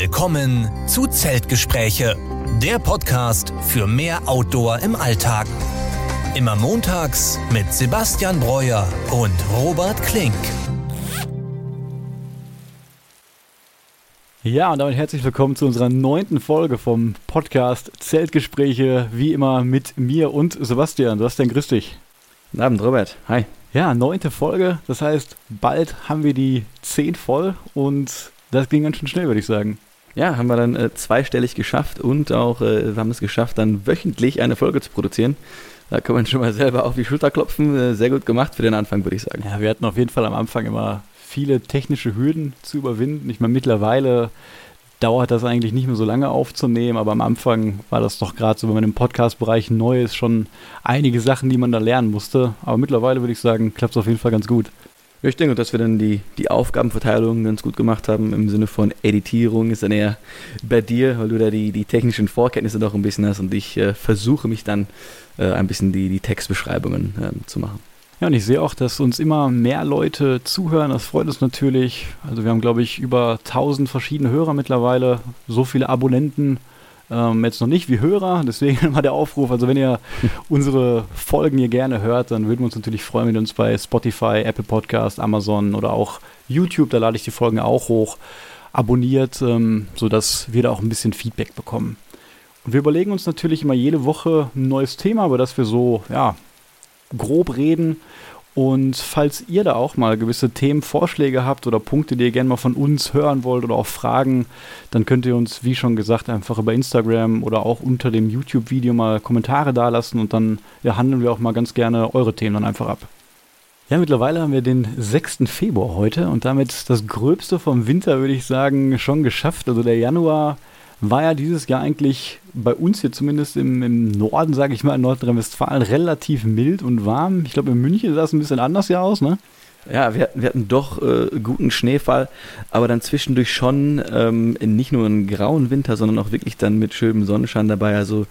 Willkommen zu Zeltgespräche, der Podcast für mehr Outdoor im Alltag. Immer montags mit Sebastian Breuer und Robert Klink. Ja, und damit herzlich willkommen zu unserer neunten Folge vom Podcast Zeltgespräche, wie immer mit mir und Sebastian. Sebastian, grüß dich. Guten Abend, Robert. Hi. Ja, neunte Folge, das heißt, bald haben wir die zehn voll und das ging ganz schön schnell, würde ich sagen. Ja, haben wir dann äh, zweistellig geschafft und auch äh, haben es geschafft, dann wöchentlich eine Folge zu produzieren. Da kann man schon mal selber auf die Schulter klopfen. Äh, sehr gut gemacht für den Anfang, würde ich sagen. Ja, wir hatten auf jeden Fall am Anfang immer viele technische Hürden zu überwinden. Ich meine, mittlerweile dauert das eigentlich nicht mehr so lange aufzunehmen, aber am Anfang war das doch gerade so, wenn man im Podcast-Bereich neu ist, schon einige Sachen, die man da lernen musste. Aber mittlerweile würde ich sagen, klappt es auf jeden Fall ganz gut. Ich denke, dass wir dann die, die Aufgabenverteilung ganz gut gemacht haben im Sinne von Editierung ist dann eher bei dir, weil du da die, die technischen Vorkenntnisse doch ein bisschen hast und ich äh, versuche mich dann äh, ein bisschen die, die Textbeschreibungen äh, zu machen. Ja, und ich sehe auch, dass uns immer mehr Leute zuhören. Das freut uns natürlich. Also wir haben, glaube ich, über 1000 verschiedene Hörer mittlerweile, so viele Abonnenten ähm, jetzt noch nicht wie Hörer, deswegen mal der Aufruf. Also wenn ihr unsere Folgen hier gerne hört, dann würden wir uns natürlich freuen, wenn ihr uns bei Spotify, Apple Podcast, Amazon oder auch YouTube, da lade ich die Folgen auch hoch, abonniert, ähm, sodass wir da auch ein bisschen Feedback bekommen. Und wir überlegen uns natürlich immer jede Woche ein neues Thema, über das wir so, ja, grob reden und falls ihr da auch mal gewisse Themenvorschläge habt oder Punkte, die ihr gerne mal von uns hören wollt oder auch Fragen, dann könnt ihr uns, wie schon gesagt, einfach über Instagram oder auch unter dem YouTube-Video mal Kommentare dalassen und dann ja, handeln wir auch mal ganz gerne eure Themen dann einfach ab. Ja, mittlerweile haben wir den 6. Februar heute und damit das Gröbste vom Winter, würde ich sagen, schon geschafft. Also der Januar war ja dieses Jahr eigentlich bei uns hier zumindest im, im Norden, sage ich mal, in Nordrhein-Westfalen relativ mild und warm. Ich glaube, in München sah es ein bisschen anders ja aus, ne? Ja, wir, wir hatten doch äh, guten Schneefall, aber dann zwischendurch schon ähm, nicht nur einen grauen Winter, sondern auch wirklich dann mit schönem Sonnenschein dabei. Also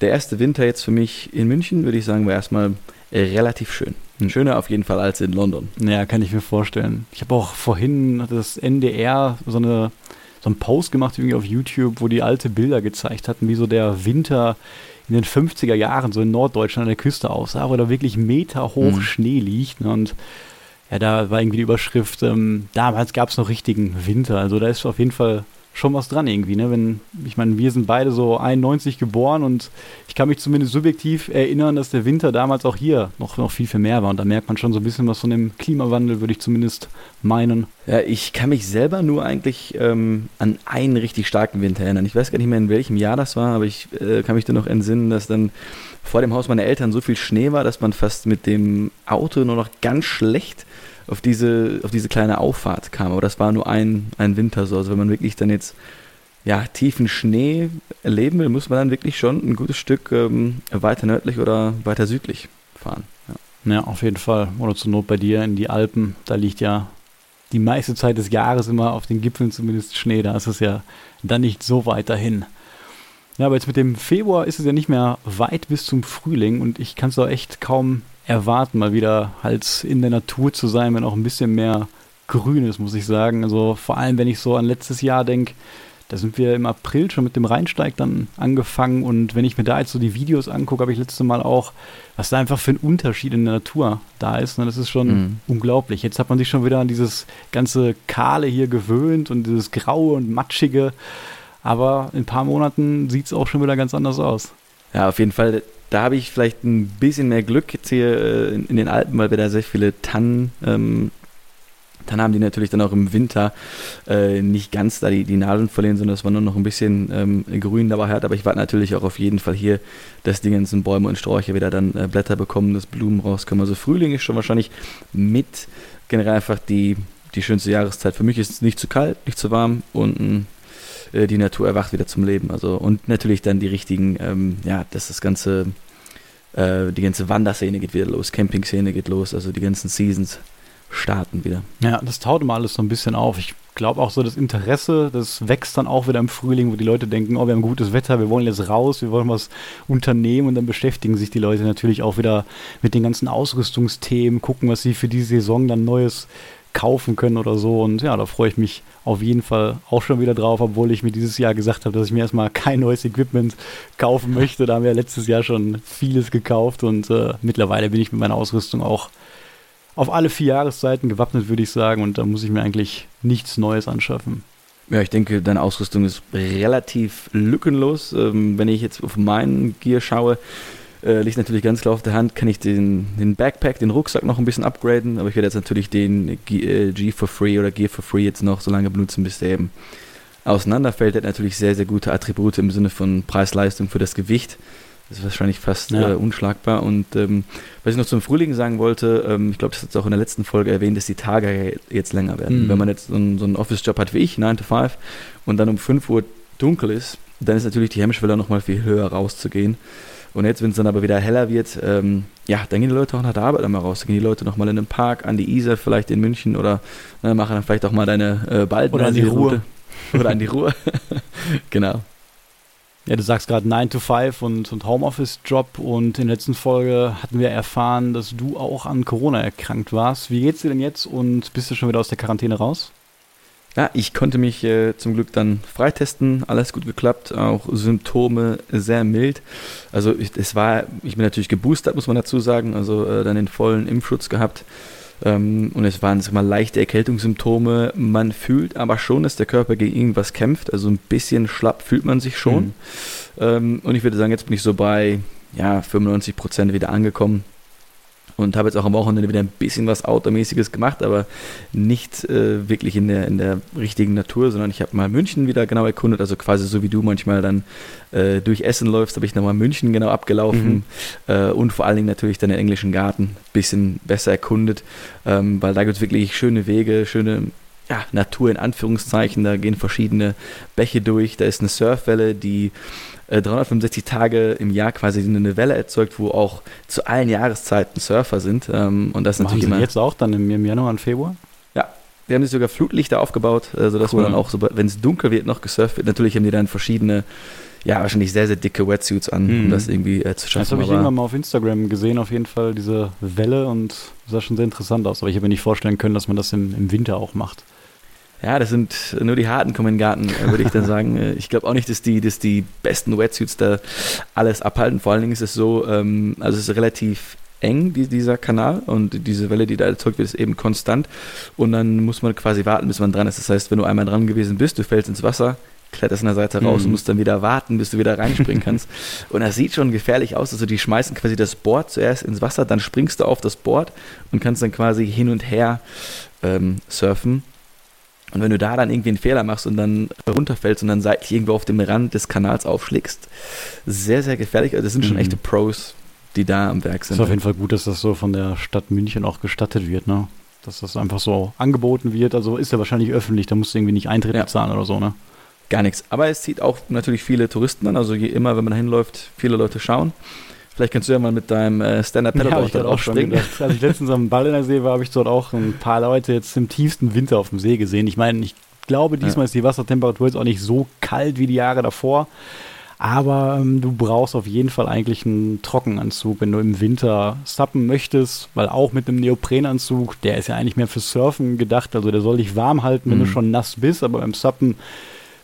der erste Winter jetzt für mich in München, würde ich sagen, war erstmal relativ schön. Schöner auf jeden Fall als in London. Ja, kann ich mir vorstellen. Ich habe auch vorhin das NDR so eine so einen Post gemacht irgendwie auf YouTube, wo die alte Bilder gezeigt hatten, wie so der Winter in den 50er Jahren so in Norddeutschland an der Küste aussah, wo da wirklich Meter hoch mhm. Schnee liegt. Ne? Und ja, da war irgendwie die Überschrift, ähm, damals gab es noch richtigen Winter. Also da ist auf jeden Fall schon was dran irgendwie, ne? Wenn, ich meine, wir sind beide so 91 geboren und ich kann mich zumindest subjektiv erinnern, dass der Winter damals auch hier noch, noch viel, viel mehr war. Und da merkt man schon so ein bisschen was von dem Klimawandel, würde ich zumindest meinen. Ja, ich kann mich selber nur eigentlich ähm, an einen richtig starken Winter erinnern. Ich weiß gar nicht mehr, in welchem Jahr das war, aber ich äh, kann mich da noch entsinnen, dass dann vor dem Haus meiner Eltern so viel Schnee war, dass man fast mit dem Auto nur noch ganz schlecht auf diese, auf diese kleine Auffahrt kam. Aber das war nur ein, ein Winter so. Also wenn man wirklich dann jetzt ja, tiefen Schnee erleben will, muss man dann wirklich schon ein gutes Stück ähm, weiter nördlich oder weiter südlich fahren. Ja. ja, auf jeden Fall. Oder zur Not bei dir in die Alpen. Da liegt ja die meiste Zeit des Jahres immer auf den Gipfeln zumindest Schnee. Da ist es ja dann nicht so weit dahin. Ja, aber jetzt mit dem Februar ist es ja nicht mehr weit bis zum Frühling und ich kann es auch echt kaum erwarten, mal wieder halt in der Natur zu sein, wenn auch ein bisschen mehr grün ist, muss ich sagen. Also vor allem, wenn ich so an letztes Jahr denke, da sind wir im April schon mit dem Rheinsteig dann angefangen und wenn ich mir da jetzt so die Videos angucke, habe ich letztes Mal auch, was da einfach für ein Unterschied in der Natur da ist. Ne? Das ist schon mhm. unglaublich. Jetzt hat man sich schon wieder an dieses ganze Kahle hier gewöhnt und dieses Graue und Matschige. Aber in ein paar Monaten sieht es auch schon wieder ganz anders aus. Ja, auf jeden Fall da habe ich vielleicht ein bisschen mehr Glück jetzt hier äh, in, den Alpen, weil wir da sehr viele Tannen, ähm, Tannen haben, die natürlich dann auch im Winter äh, nicht ganz da die, die Nadeln verlieren, sondern dass man nur noch ein bisschen ähm, Grün dabei hat. Aber ich warte natürlich auch auf jeden Fall hier, dass die ganzen Bäume und Sträucher wieder dann äh, Blätter bekommen, dass Blumen rauskommen. Also Frühling ist schon wahrscheinlich mit generell einfach die, die schönste Jahreszeit. Für mich ist es nicht zu kalt, nicht zu warm und ein äh, die Natur erwacht wieder zum Leben. Also und natürlich dann die richtigen, ähm, ja, dass das ganze, äh, die ganze Wanderszene geht wieder los, Camping-Szene geht los, also die ganzen Seasons starten wieder. Ja, das taut immer alles so ein bisschen auf. Ich glaube auch so das Interesse, das wächst dann auch wieder im Frühling, wo die Leute denken, oh, wir haben gutes Wetter, wir wollen jetzt raus, wir wollen was unternehmen und dann beschäftigen sich die Leute natürlich auch wieder mit den ganzen Ausrüstungsthemen, gucken, was sie für die Saison dann Neues kaufen können oder so. Und ja, da freue ich mich auf jeden Fall auch schon wieder drauf, obwohl ich mir dieses Jahr gesagt habe, dass ich mir erstmal kein neues Equipment kaufen möchte. Da haben wir letztes Jahr schon vieles gekauft und äh, mittlerweile bin ich mit meiner Ausrüstung auch auf alle vier Jahreszeiten gewappnet, würde ich sagen. Und da muss ich mir eigentlich nichts Neues anschaffen. Ja, ich denke, deine Ausrüstung ist relativ lückenlos. Ähm, wenn ich jetzt auf meinen Gear schaue, äh, liegt natürlich ganz klar auf der Hand, kann ich den, den Backpack, den Rucksack noch ein bisschen upgraden, aber ich werde jetzt natürlich den G, äh, G for Free oder Gear for Free jetzt noch so lange benutzen, bis der eben auseinanderfällt. Der hat natürlich sehr, sehr gute Attribute im Sinne von Preis-Leistung für das Gewicht. Das ist wahrscheinlich fast ja. äh, unschlagbar. Und ähm, was ich noch zum Frühling sagen wollte, ähm, ich glaube, das hat es auch in der letzten Folge erwähnt, dass die Tage jetzt länger werden. Mhm. Wenn man jetzt so einen, so einen Office-Job hat wie ich, 9 to 5, und dann um 5 Uhr dunkel ist, dann ist natürlich die Hemmschwelle nochmal viel höher rauszugehen. Und jetzt, wenn es dann aber wieder heller wird, ähm, ja, dann gehen die Leute auch nach der Arbeit einmal raus. Dann gehen die Leute nochmal in den Park, an die Isar, vielleicht in München oder ne, machen dann vielleicht auch mal deine äh, Bald Oder an die Ruhe. Oder an die Ruhe. genau. Ja, du sagst gerade 9 to 5 und, und Homeoffice-Job und in der letzten Folge hatten wir erfahren, dass du auch an Corona erkrankt warst. Wie geht's dir denn jetzt und bist du schon wieder aus der Quarantäne raus? Ja, ich konnte mich äh, zum Glück dann freitesten, alles gut geklappt, auch Symptome sehr mild. Also ich, es war, ich bin natürlich geboostert, muss man dazu sagen, also äh, dann den vollen Impfschutz gehabt. Ähm, und es waren mal leichte Erkältungssymptome. Man fühlt aber schon, dass der Körper gegen irgendwas kämpft. Also ein bisschen schlapp fühlt man sich schon. Mhm. Ähm, und ich würde sagen, jetzt bin ich so bei ja, 95 Prozent wieder angekommen und habe jetzt auch am Wochenende wieder ein bisschen was Outdoor-mäßiges gemacht, aber nicht äh, wirklich in der, in der richtigen Natur, sondern ich habe mal München wieder genau erkundet, also quasi so wie du manchmal dann äh, durch Essen läufst, habe ich nochmal München genau abgelaufen. Mhm. äh, und vor allen Dingen natürlich dann den englischen Garten ein bisschen besser erkundet, ähm, weil da gibt es wirklich schöne Wege, schöne ja, Natur in Anführungszeichen, da gehen verschiedene Bäche durch, da ist eine Surfwelle, die 365 äh, Tage im Jahr quasi eine Welle erzeugt, wo auch zu allen Jahreszeiten Surfer sind. Ähm, und das Machen natürlich Sie immer. jetzt auch dann im, Januar und Februar? Ja, wir haben sich sogar Flutlichter aufgebaut, äh, sodass cool. man dann auch, so, wenn es dunkel wird, noch gesurft wird. Natürlich haben die dann verschiedene ja, wahrscheinlich sehr, sehr dicke Wetsuits an, mhm. um das irgendwie äh, zu schaffen. Das habe ich irgendwann mal auf Instagram gesehen, auf jeden Fall, diese Welle und sah schon sehr interessant aus. Aber ich habe mir nicht vorstellen können, dass man das im, im Winter auch macht. Ja, das sind nur die Harten kommen in den Garten, äh, würde ich dann sagen. Äh, ich glaube auch nicht, dass die, dass die besten Wetsuits da alles abhalten. Vor allen Dingen ist es so, ähm, also es ist relativ eng, die, dieser Kanal und diese Welle, die da erzeugt wird, ist eben konstant und dann muss man quasi warten, bis man dran ist. Das heißt, wenn du einmal dran gewesen bist, du fällst ins Wasser, kletterst an der Seite raus mhm. und musst dann wieder warten, bis du wieder reinspringen kannst. und das sieht schon gefährlich aus. Also die schmeißen quasi das Board zuerst ins Wasser, dann springst du auf das Board und kannst dann quasi hin und her ähm, surfen. Und wenn du da dann irgendwie einen Fehler machst und dann runterfällst und dann seitlich irgendwo auf dem Rand des Kanals aufschlägst, sehr, sehr gefährlich. Also das sind schon mhm. echte Pros, die da am Werk sind. Es ist auf jeden Fall gut, dass das so von der Stadt München auch gestattet wird, ne? Dass das einfach so angeboten wird. Also ist ja wahrscheinlich öffentlich, da musst du irgendwie nicht Eintritt ja. bezahlen oder so, ne? Gar nichts. Aber es zieht auch natürlich viele Touristen an. Also je immer, wenn man da hinläuft, viele Leute schauen. Vielleicht kannst du ja mal mit deinem äh, Stand-Up-Paddleboard ja, auch springen. Als ich letztens am Ball in der See war, habe ich dort auch ein paar Leute jetzt im tiefsten Winter auf dem See gesehen. Ich meine, ich glaube, diesmal ja. ist die Wassertemperatur jetzt auch nicht so kalt wie die Jahre davor. Aber ähm, du brauchst auf jeden Fall eigentlich einen Trockenanzug, wenn du im Winter suppen möchtest, weil auch mit einem Neoprenanzug, der ist ja eigentlich mehr für Surfen gedacht, also der soll dich warm halten, wenn mhm. du schon nass bist, aber beim Suppen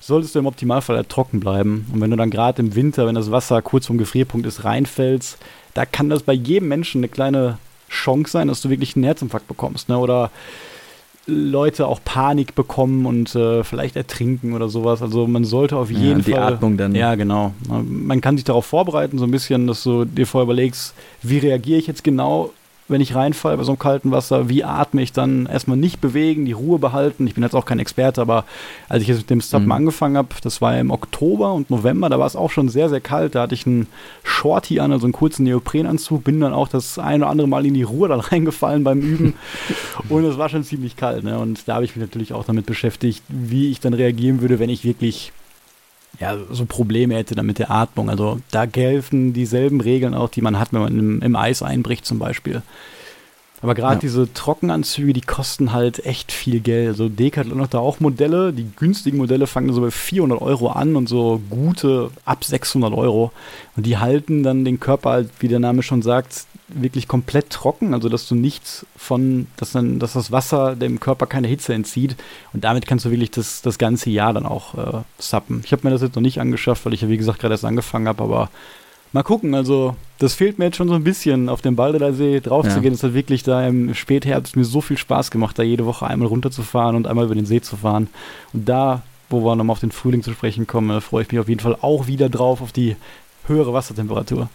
solltest du im Optimalfall halt trocken bleiben. Und wenn du dann gerade im Winter, wenn das Wasser kurz vom Gefrierpunkt ist, reinfällst, da kann das bei jedem Menschen eine kleine Chance sein, dass du wirklich einen Herzinfarkt bekommst. Ne? Oder Leute auch Panik bekommen und äh, vielleicht ertrinken oder sowas. Also man sollte auf jeden ja, die Fall. Die Atmung dann. Ja, genau. Man kann sich darauf vorbereiten, so ein bisschen, dass du dir vorher überlegst, wie reagiere ich jetzt genau wenn ich reinfalle bei so einem kalten Wasser, wie atme ich dann? Erstmal nicht bewegen, die Ruhe behalten. Ich bin jetzt auch kein Experte, aber als ich jetzt mit dem Stub mhm. angefangen habe, das war im Oktober und November, da war es auch schon sehr, sehr kalt. Da hatte ich einen Shorty an, also einen kurzen Neoprenanzug, bin dann auch das ein oder andere Mal in die Ruhe dann reingefallen beim Üben und es war schon ziemlich kalt. Ne? Und da habe ich mich natürlich auch damit beschäftigt, wie ich dann reagieren würde, wenn ich wirklich ja, so Probleme hätte dann mit der Atmung. Also da gelten dieselben Regeln auch, die man hat, wenn man im, im Eis einbricht zum Beispiel. Aber gerade ja. diese Trockenanzüge, die kosten halt echt viel Geld. Also Decathlon hat da auch Modelle. Die günstigen Modelle fangen so bei 400 Euro an und so gute ab 600 Euro. Und die halten dann den Körper halt, wie der Name schon sagt, wirklich komplett trocken. Also dass du nichts von, dass dann, dass das Wasser dem Körper keine Hitze entzieht. Und damit kannst du wirklich das, das ganze Jahr dann auch äh, sappen. Ich habe mir das jetzt noch nicht angeschafft, weil ich ja wie gesagt gerade erst angefangen habe, aber Mal gucken, also das fehlt mir jetzt schon so ein bisschen, auf dem Balderer See drauf ja. zu gehen. Es hat wirklich da im Spätherbst mir so viel Spaß gemacht, da jede Woche einmal runterzufahren und einmal über den See zu fahren. Und da, wo wir nochmal auf den Frühling zu sprechen kommen, freue ich mich auf jeden Fall auch wieder drauf, auf die höhere Wassertemperatur.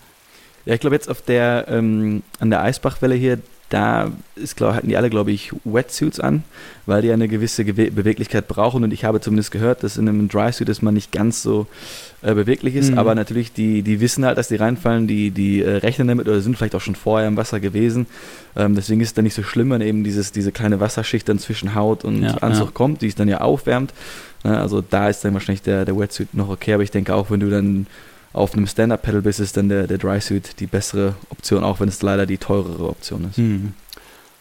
Ja, ich glaube jetzt auf der, ähm, an der Eisbachwelle hier, da ist, glaub, hatten die alle, glaube ich, Wetsuits an, weil die eine gewisse Gewe Beweglichkeit brauchen. Und ich habe zumindest gehört, dass in einem Drysuit ist man nicht ganz so äh, beweglich ist. Mhm. Aber natürlich, die, die wissen halt, dass die reinfallen, die, die äh, rechnen damit oder sind vielleicht auch schon vorher im Wasser gewesen. Ähm, deswegen ist es dann nicht so schlimm, wenn eben dieses, diese kleine Wasserschicht dann zwischen Haut und ja, Anzug ja. kommt, die es dann ja aufwärmt. Ne, also da ist dann wahrscheinlich der, der Wetsuit noch okay. Aber ich denke auch, wenn du dann auf einem Stand-Up-Pedal bist, ist dann der, der Dry-Suit die bessere Option, auch wenn es leider die teurere Option ist. Mhm.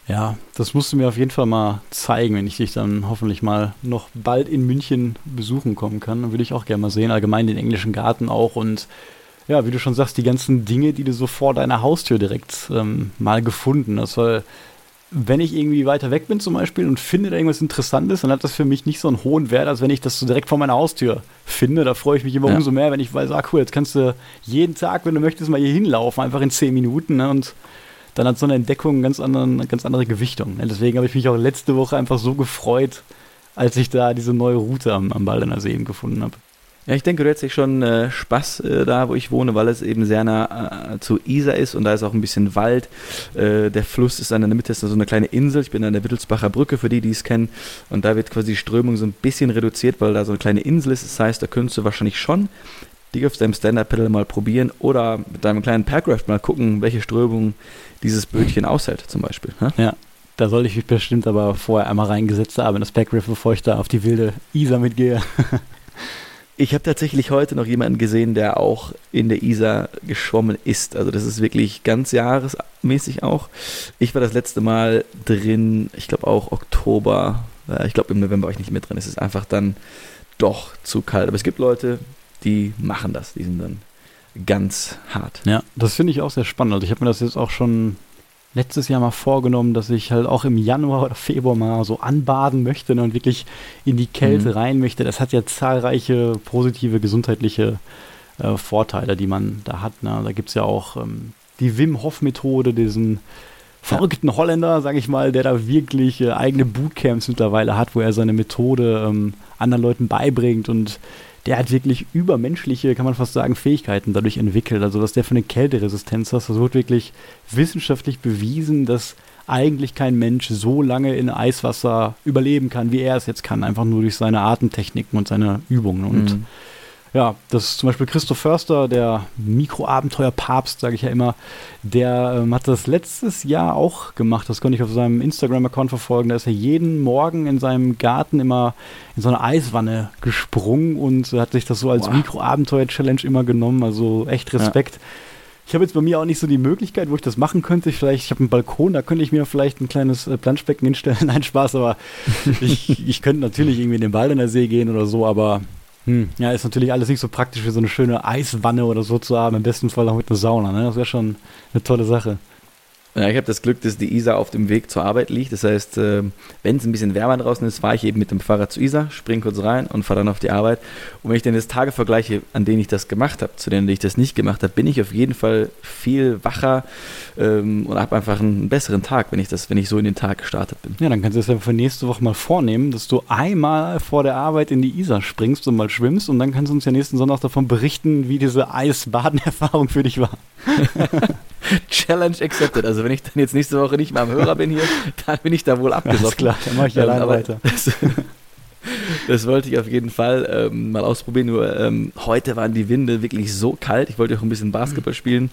Ja, das musst du mir auf jeden Fall mal zeigen, wenn ich dich dann hoffentlich mal noch bald in München besuchen kommen kann. Dann würde ich auch gerne mal sehen, allgemein den englischen Garten auch und ja, wie du schon sagst, die ganzen Dinge, die du so vor deiner Haustür direkt ähm, mal gefunden hast, weil wenn ich irgendwie weiter weg bin zum Beispiel und finde da irgendwas Interessantes, dann hat das für mich nicht so einen hohen Wert, als wenn ich das so direkt vor meiner Haustür finde. Da freue ich mich immer ja. umso mehr, wenn ich weiß, ah cool, jetzt kannst du jeden Tag, wenn du möchtest, mal hier hinlaufen, einfach in zehn Minuten ne, und dann hat so eine Entdeckung eine ganz, anderen, ganz andere Gewichtung. Ne. Deswegen habe ich mich auch letzte Woche einfach so gefreut, als ich da diese neue Route am, am Baldener See eben gefunden habe. Ja, ich denke, du hättest schon äh, Spaß äh, da, wo ich wohne, weil es eben sehr nah äh, zu Isar ist und da ist auch ein bisschen Wald. Äh, der Fluss ist an der Mitte, ist so eine kleine Insel. Ich bin an der Wittelsbacher Brücke, für die, die es kennen. Und da wird quasi die Strömung so ein bisschen reduziert, weil da so eine kleine Insel ist. Das heißt, da könntest du wahrscheinlich schon dich auf deinem Stand-Up-Pedal mal probieren oder mit deinem kleinen Parkraft mal gucken, welche Strömung dieses Bötchen aushält, zum Beispiel. Ne? Ja. Da soll ich mich bestimmt aber vorher einmal reingesetzt haben in das Packraft, bevor ich da auf die wilde Isar mitgehe. Ich habe tatsächlich heute noch jemanden gesehen, der auch in der Isar geschwommen ist. Also das ist wirklich ganz jahresmäßig auch. Ich war das letzte Mal drin, ich glaube auch Oktober. Ich glaube im November war ich nicht mehr drin. Es ist einfach dann doch zu kalt. Aber es gibt Leute, die machen das. Die sind dann ganz hart. Ja, das finde ich auch sehr spannend. Also ich habe mir das jetzt auch schon letztes Jahr mal vorgenommen, dass ich halt auch im Januar oder Februar mal so anbaden möchte ne, und wirklich in die Kälte mhm. rein möchte. Das hat ja zahlreiche positive gesundheitliche äh, Vorteile, die man da hat. Ne? Da gibt es ja auch ähm, die Wim Hof-Methode, diesen verrückten ja. Holländer, sage ich mal, der da wirklich äh, eigene Bootcamps mittlerweile hat, wo er seine Methode ähm, anderen Leuten beibringt und der hat wirklich übermenschliche, kann man fast sagen, Fähigkeiten dadurch entwickelt. Also, dass der für eine Kälteresistenz hat, das wird wirklich wissenschaftlich bewiesen, dass eigentlich kein Mensch so lange in Eiswasser überleben kann, wie er es jetzt kann, einfach nur durch seine Atemtechniken und seine Übungen. Und mhm. Ja, das ist zum Beispiel Christoph Förster, der Mikroabenteuer-Papst, sage ich ja immer, der ähm, hat das letztes Jahr auch gemacht. Das konnte ich auf seinem Instagram-Account verfolgen. Da ist er jeden Morgen in seinem Garten immer in so eine Eiswanne gesprungen und hat sich das so als. Mikroabenteuer-Challenge immer genommen. Also echt Respekt. Ja. Ich habe jetzt bei mir auch nicht so die Möglichkeit, wo ich das machen könnte. Ich vielleicht, ich habe einen Balkon, da könnte ich mir vielleicht ein kleines äh, Planschbecken hinstellen. Nein, Spaß, aber ich, ich könnte natürlich irgendwie in den Wald in der See gehen oder so, aber hm. Ja, ist natürlich alles nicht so praktisch wie so eine schöne Eiswanne oder so zu haben. Im besten Fall auch mit einer Sauna. Ne? Das wäre schon eine tolle Sache. Ja, ich habe das Glück, dass die Isar auf dem Weg zur Arbeit liegt. Das heißt, äh, wenn es ein bisschen wärmer draußen ist, fahre ich eben mit dem Fahrrad zu Isar, springe kurz rein und fahre dann auf die Arbeit. Und wenn ich dann das Tage vergleiche, an denen ich das gemacht habe, zu denen ich das nicht gemacht habe, bin ich auf jeden Fall viel wacher ähm, und habe einfach einen besseren Tag, wenn ich das, wenn ich so in den Tag gestartet bin. Ja, dann kannst du es ja für nächste Woche mal vornehmen, dass du einmal vor der Arbeit in die Isar springst und mal schwimmst und dann kannst du uns ja nächsten Sonntag davon berichten, wie diese Eisbadenerfahrung für dich war. Challenge accepted. Also wenn ich dann jetzt nächste Woche nicht mehr am Hörer bin hier, dann bin ich da wohl abgesoffen. Alles klar, dann mache ich ähm, allein weiter. Das, das, wollte ich auf jeden Fall ähm, mal ausprobieren. Nur ähm, heute waren die Winde wirklich so kalt. Ich wollte auch ein bisschen Basketball spielen,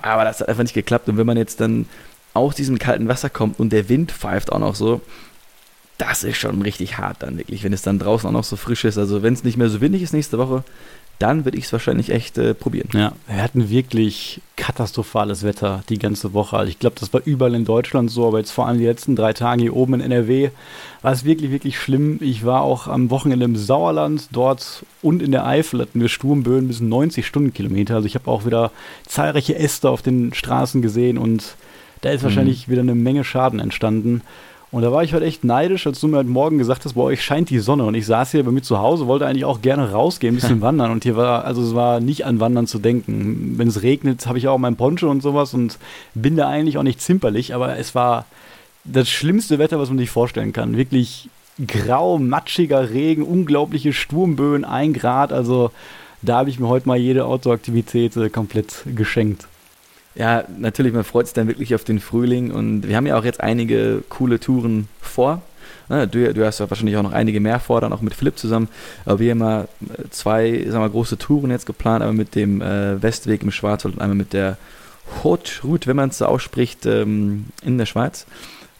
aber das hat einfach nicht geklappt. Und wenn man jetzt dann aus diesem kalten Wasser kommt und der Wind pfeift auch noch so, das ist schon richtig hart dann wirklich, wenn es dann draußen auch noch so frisch ist. Also wenn es nicht mehr so windig ist nächste Woche, dann würde ich es wahrscheinlich echt äh, probieren. Ja, wir hatten wirklich katastrophales Wetter die ganze Woche. Also ich glaube, das war überall in Deutschland so, aber jetzt vor allem die letzten drei Tage hier oben in NRW war es wirklich, wirklich schlimm. Ich war auch am Wochenende im Sauerland, dort und in der Eifel hatten wir Sturmböen bis 90 Stundenkilometer. Also ich habe auch wieder zahlreiche Äste auf den Straßen gesehen und da ist mhm. wahrscheinlich wieder eine Menge Schaden entstanden. Und da war ich halt echt neidisch, als du mir heute Morgen gesagt hast, bei euch scheint die Sonne. Und ich saß hier bei mir zu Hause, wollte eigentlich auch gerne rausgehen, ein bisschen wandern. Und hier war, also es war nicht an Wandern zu denken. Wenn es regnet, habe ich auch mein Poncho und sowas und bin da eigentlich auch nicht zimperlich. Aber es war das schlimmste Wetter, was man sich vorstellen kann. Wirklich grau, matschiger Regen, unglaubliche Sturmböen, ein Grad. Also da habe ich mir heute mal jede Outdoor-Aktivität äh, komplett geschenkt. Ja, natürlich, man freut sich dann wirklich auf den Frühling und wir haben ja auch jetzt einige coole Touren vor. Du, du hast ja wahrscheinlich auch noch einige mehr vor, dann auch mit Philipp zusammen. Aber wir haben mal äh, zwei sagen wir, große Touren jetzt geplant, einmal mit dem äh, Westweg im Schwarzwald und einmal mit der Haute Route, wenn man es so ausspricht, ähm, in der Schweiz.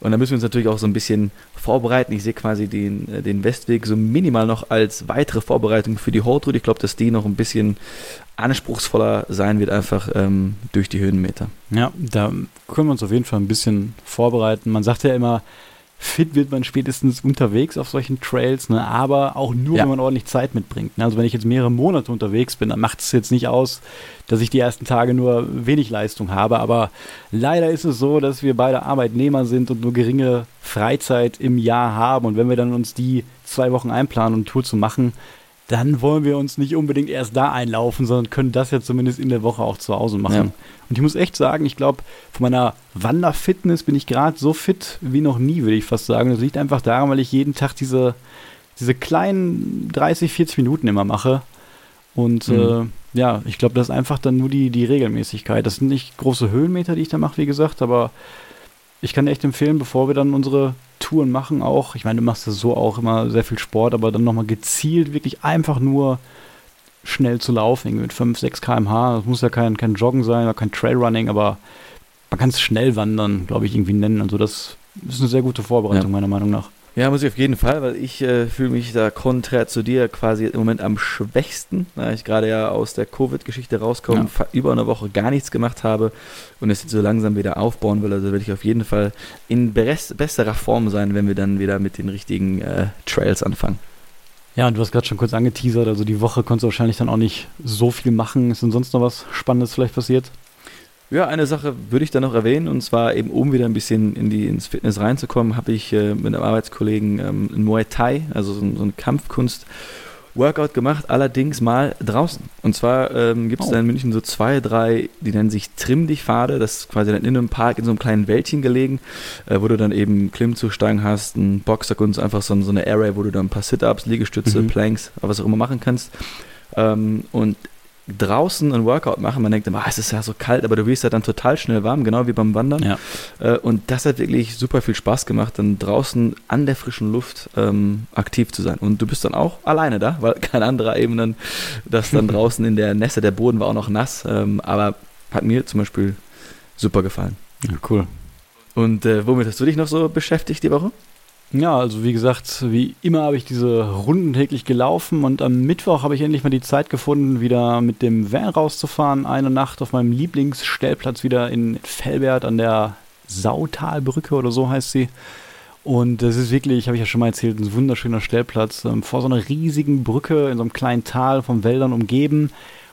Und da müssen wir uns natürlich auch so ein bisschen vorbereiten. Ich sehe quasi den, äh, den Westweg so minimal noch als weitere Vorbereitung für die Haute. Ich glaube, dass die noch ein bisschen anspruchsvoller sein wird, einfach ähm, durch die Höhenmeter. Ja, da können wir uns auf jeden Fall ein bisschen vorbereiten. Man sagt ja immer, fit wird man spätestens unterwegs auf solchen Trails, ne? aber auch nur, ja. wenn man ordentlich Zeit mitbringt. Ne? Also wenn ich jetzt mehrere Monate unterwegs bin, dann macht es jetzt nicht aus, dass ich die ersten Tage nur wenig Leistung habe. Aber leider ist es so, dass wir beide Arbeitnehmer sind und nur geringe Freizeit im Jahr haben. Und wenn wir dann uns die zwei Wochen einplanen, um eine Tour zu machen, dann wollen wir uns nicht unbedingt erst da einlaufen, sondern können das ja zumindest in der Woche auch zu Hause machen. Ja. Und ich muss echt sagen, ich glaube, von meiner Wanderfitness bin ich gerade so fit wie noch nie, würde ich fast sagen. Das liegt einfach daran, weil ich jeden Tag diese, diese kleinen 30, 40 Minuten immer mache. Und mhm. äh, ja, ich glaube, das ist einfach dann nur die, die Regelmäßigkeit. Das sind nicht große Höhenmeter, die ich da mache, wie gesagt, aber ich kann echt empfehlen, bevor wir dann unsere Touren machen, auch, ich meine, du machst das so auch immer sehr viel Sport, aber dann nochmal gezielt wirklich einfach nur schnell zu laufen, mit 5, 6 km/h. Das muss ja kein, kein Joggen sein oder kein Trailrunning, aber man kann es schnell wandern, glaube ich, irgendwie nennen. Also das ist eine sehr gute Vorbereitung, ja. meiner Meinung nach. Ja, muss ich auf jeden Fall, weil ich äh, fühle mich da konträr zu dir quasi im Moment am schwächsten, weil ich gerade ja aus der Covid-Geschichte rauskomme, ja. über eine Woche gar nichts gemacht habe und es jetzt so langsam wieder aufbauen will. Also werde ich auf jeden Fall in besserer Form sein, wenn wir dann wieder mit den richtigen äh, Trails anfangen. Ja, und du hast gerade schon kurz angeteasert, also die Woche konntest du wahrscheinlich dann auch nicht so viel machen. Ist denn sonst noch was Spannendes vielleicht passiert? Ja, eine Sache würde ich da noch erwähnen, und zwar eben, um wieder ein bisschen in die, ins Fitness reinzukommen, habe ich äh, mit einem Arbeitskollegen ähm, Muay Thai, also so, so eine Kampfkunst, Workout gemacht, allerdings mal draußen. Und zwar ähm, gibt es oh. da in München so zwei, drei, die nennen sich Trimm dich Pfade. Das ist quasi dann in einem Park in so einem kleinen Wäldchen gelegen, äh, wo du dann eben Klimmzugstangen hast, einen Boxsack und einfach so, so eine Array, wo du dann ein paar Sit-Ups, Liegestütze, mhm. Planks, was auch immer machen kannst. Ähm, und draußen ein Workout machen. Man denkt immer, ah, es ist ja so kalt, aber du wirst ja dann total schnell warm, genau wie beim Wandern. Ja. Äh, und das hat wirklich super viel Spaß gemacht, dann draußen an der frischen Luft ähm, aktiv zu sein. Und du bist dann auch alleine da, weil kein anderer eben dann, das dann draußen in der Nässe, der Boden war auch noch nass, ähm, aber hat mir zum Beispiel super gefallen. Ja, cool. Und äh, womit hast du dich noch so beschäftigt die Woche? Ja, also wie gesagt, wie immer habe ich diese Runden täglich gelaufen und am Mittwoch habe ich endlich mal die Zeit gefunden, wieder mit dem Van rauszufahren. Eine Nacht auf meinem Lieblingsstellplatz wieder in Fellbert an der Sautalbrücke oder so heißt sie. Und das ist wirklich, habe ich ja schon mal erzählt, ein wunderschöner Stellplatz ähm, vor so einer riesigen Brücke in so einem kleinen Tal von Wäldern umgeben.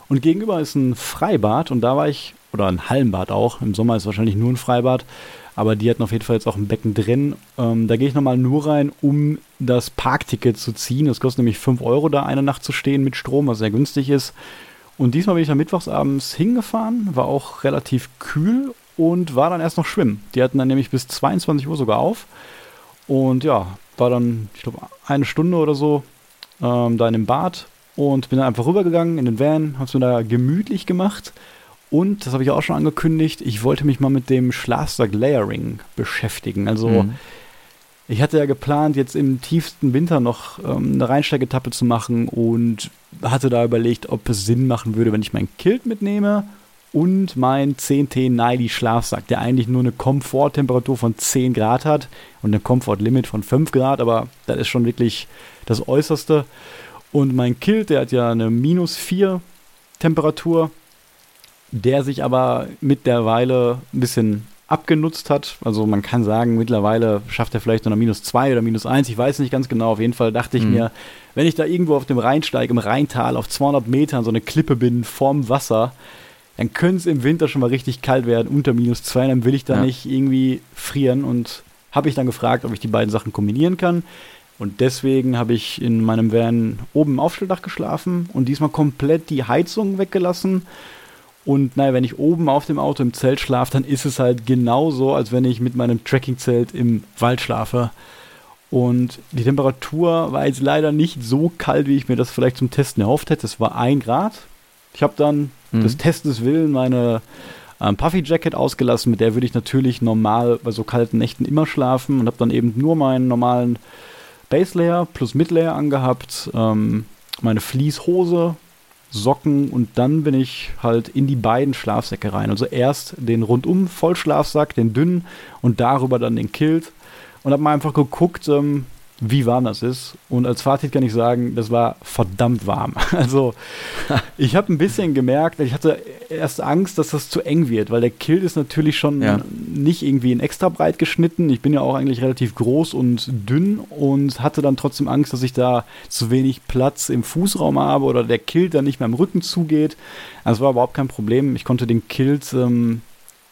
Und gegenüber ist ein Freibad und da war ich, oder ein Hallenbad auch, im Sommer ist wahrscheinlich nur ein Freibad aber die hatten auf jeden Fall jetzt auch ein Becken drin. Ähm, da gehe ich nochmal nur rein, um das Parkticket zu ziehen. Das kostet nämlich 5 Euro, da eine Nacht zu stehen mit Strom, was sehr günstig ist. Und diesmal bin ich dann mittwochsabends hingefahren, war auch relativ kühl und war dann erst noch schwimmen. Die hatten dann nämlich bis 22 Uhr sogar auf. Und ja, war dann, ich glaube, eine Stunde oder so ähm, da in dem Bad und bin dann einfach rübergegangen in den Van, hab's mir da gemütlich gemacht und, das habe ich auch schon angekündigt, ich wollte mich mal mit dem Schlafsack Layering beschäftigen. Also, mhm. ich hatte ja geplant, jetzt im tiefsten Winter noch ähm, eine Rheinsteigetappe zu machen und hatte da überlegt, ob es Sinn machen würde, wenn ich mein Kilt mitnehme und mein 10T Niley Schlafsack, der eigentlich nur eine Komforttemperatur von 10 Grad hat und ein Komfortlimit von 5 Grad, aber das ist schon wirklich das Äußerste. Und mein Kilt, der hat ja eine minus 4 Temperatur, der sich aber mit der Weile ein bisschen abgenutzt hat. Also man kann sagen, mittlerweile schafft er vielleicht noch eine minus 2 oder minus 1. Ich weiß nicht ganz genau. Auf jeden Fall dachte ich mhm. mir, wenn ich da irgendwo auf dem Rheinsteig, im Rheintal, auf 200 Metern so eine Klippe bin, vorm Wasser, dann könnte es im Winter schon mal richtig kalt werden, unter minus 2. Dann will ich da ja. nicht irgendwie frieren. Und habe ich dann gefragt, ob ich die beiden Sachen kombinieren kann. Und deswegen habe ich in meinem Van oben im Aufstelldach geschlafen und diesmal komplett die Heizung weggelassen. Und naja, wenn ich oben auf dem Auto im Zelt schlafe, dann ist es halt genauso, als wenn ich mit meinem Trekkingzelt im Wald schlafe. Und die Temperatur war jetzt leider nicht so kalt, wie ich mir das vielleicht zum Testen erhofft hätte. Es war ein Grad. Ich habe dann mhm. des Testes willen meine ähm, Puffy Jacket ausgelassen. Mit der würde ich natürlich normal bei so kalten Nächten immer schlafen und habe dann eben nur meinen normalen Base Layer plus Mid Layer angehabt, ähm, meine Fließhose, Socken und dann bin ich halt in die beiden Schlafsäcke rein. Also erst den rundum Vollschlafsack, den dünnen und darüber dann den Kilt und habe mal einfach geguckt, ähm, wie warm das ist. Und als Fazit kann ich sagen, das war verdammt warm. Also ich habe ein bisschen gemerkt, ich hatte erst Angst, dass das zu eng wird, weil der Kill ist natürlich schon ja. nicht irgendwie in extra breit geschnitten. Ich bin ja auch eigentlich relativ groß und dünn und hatte dann trotzdem Angst, dass ich da zu wenig Platz im Fußraum habe oder der Kill dann nicht mehr im Rücken zugeht. Also war überhaupt kein Problem. Ich konnte den Kilt ähm,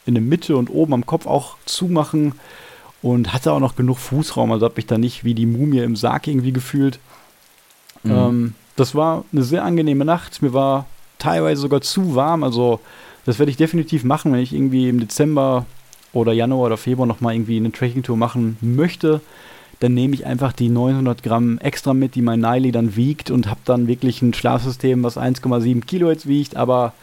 in der Mitte und oben am Kopf auch zumachen und hatte auch noch genug Fußraum, also habe ich da nicht wie die Mumie im Sarg irgendwie gefühlt. Mhm. Ähm, das war eine sehr angenehme Nacht. Mir war teilweise sogar zu warm, also das werde ich definitiv machen, wenn ich irgendwie im Dezember oder Januar oder Februar nochmal irgendwie eine Trekking-Tour machen möchte. Dann nehme ich einfach die 900 Gramm extra mit, die mein Nile dann wiegt und habe dann wirklich ein Schlafsystem, was 1,7 Kilo jetzt wiegt, aber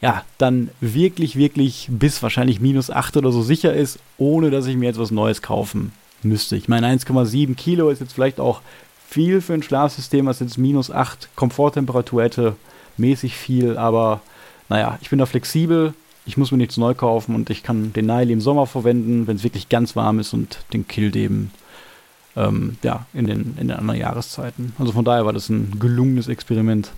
ja, dann wirklich, wirklich bis wahrscheinlich minus 8 oder so sicher ist, ohne dass ich mir jetzt was Neues kaufen müsste. Ich meine, 1,7 Kilo ist jetzt vielleicht auch viel für ein Schlafsystem, was jetzt minus 8 Komforttemperatur hätte, mäßig viel, aber naja, ich bin da flexibel, ich muss mir nichts neu kaufen und ich kann den Nile im Sommer verwenden, wenn es wirklich ganz warm ist und den Kill eben ähm, ja, in den, in den anderen Jahreszeiten. Also von daher war das ein gelungenes Experiment.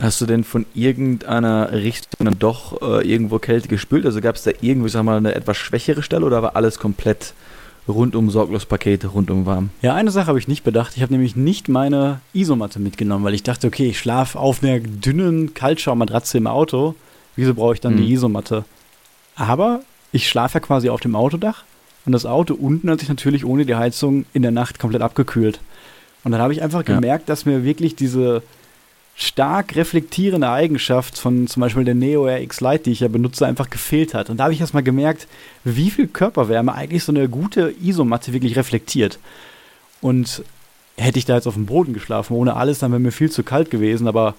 Hast du denn von irgendeiner Richtung dann doch äh, irgendwo Kälte gespült? Also gab es da irgendwo, sag mal, eine etwas schwächere Stelle oder war alles komplett rundum sorglos Pakete, rundum warm? Ja, eine Sache habe ich nicht bedacht. Ich habe nämlich nicht meine Isomatte mitgenommen, weil ich dachte, okay, ich schlafe auf einer dünnen Kaltschaummatratze im Auto. Wieso brauche ich dann hm. die Isomatte? Aber ich schlafe ja quasi auf dem Autodach und das Auto unten hat sich natürlich ohne die Heizung in der Nacht komplett abgekühlt. Und dann habe ich einfach gemerkt, ja. dass mir wirklich diese stark reflektierende Eigenschaft von zum Beispiel der Neo RX Lite, die ich ja benutze, einfach gefehlt hat. Und da habe ich erst mal gemerkt, wie viel Körperwärme eigentlich so eine gute Isomatte wirklich reflektiert. Und hätte ich da jetzt auf dem Boden geschlafen, ohne alles, dann wäre mir viel zu kalt gewesen. Aber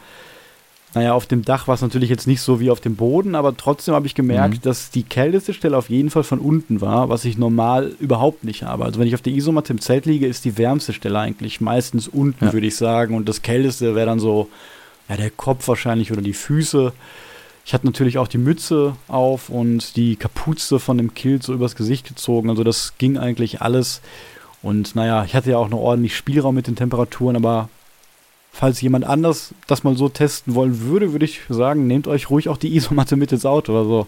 naja, auf dem Dach war es natürlich jetzt nicht so wie auf dem Boden, aber trotzdem habe ich gemerkt, mhm. dass die kälteste Stelle auf jeden Fall von unten war, was ich normal überhaupt nicht habe. Also wenn ich auf der Isomatte im Zelt liege, ist die wärmste Stelle eigentlich meistens unten, ja. würde ich sagen. Und das kälteste wäre dann so, ja, der Kopf wahrscheinlich oder die Füße. Ich hatte natürlich auch die Mütze auf und die Kapuze von dem Kilt so übers Gesicht gezogen. Also das ging eigentlich alles. Und naja, ich hatte ja auch noch ordentlich Spielraum mit den Temperaturen, aber falls jemand anders das mal so testen wollen würde, würde ich sagen, nehmt euch ruhig auch die Isomatte mit ins Auto oder so.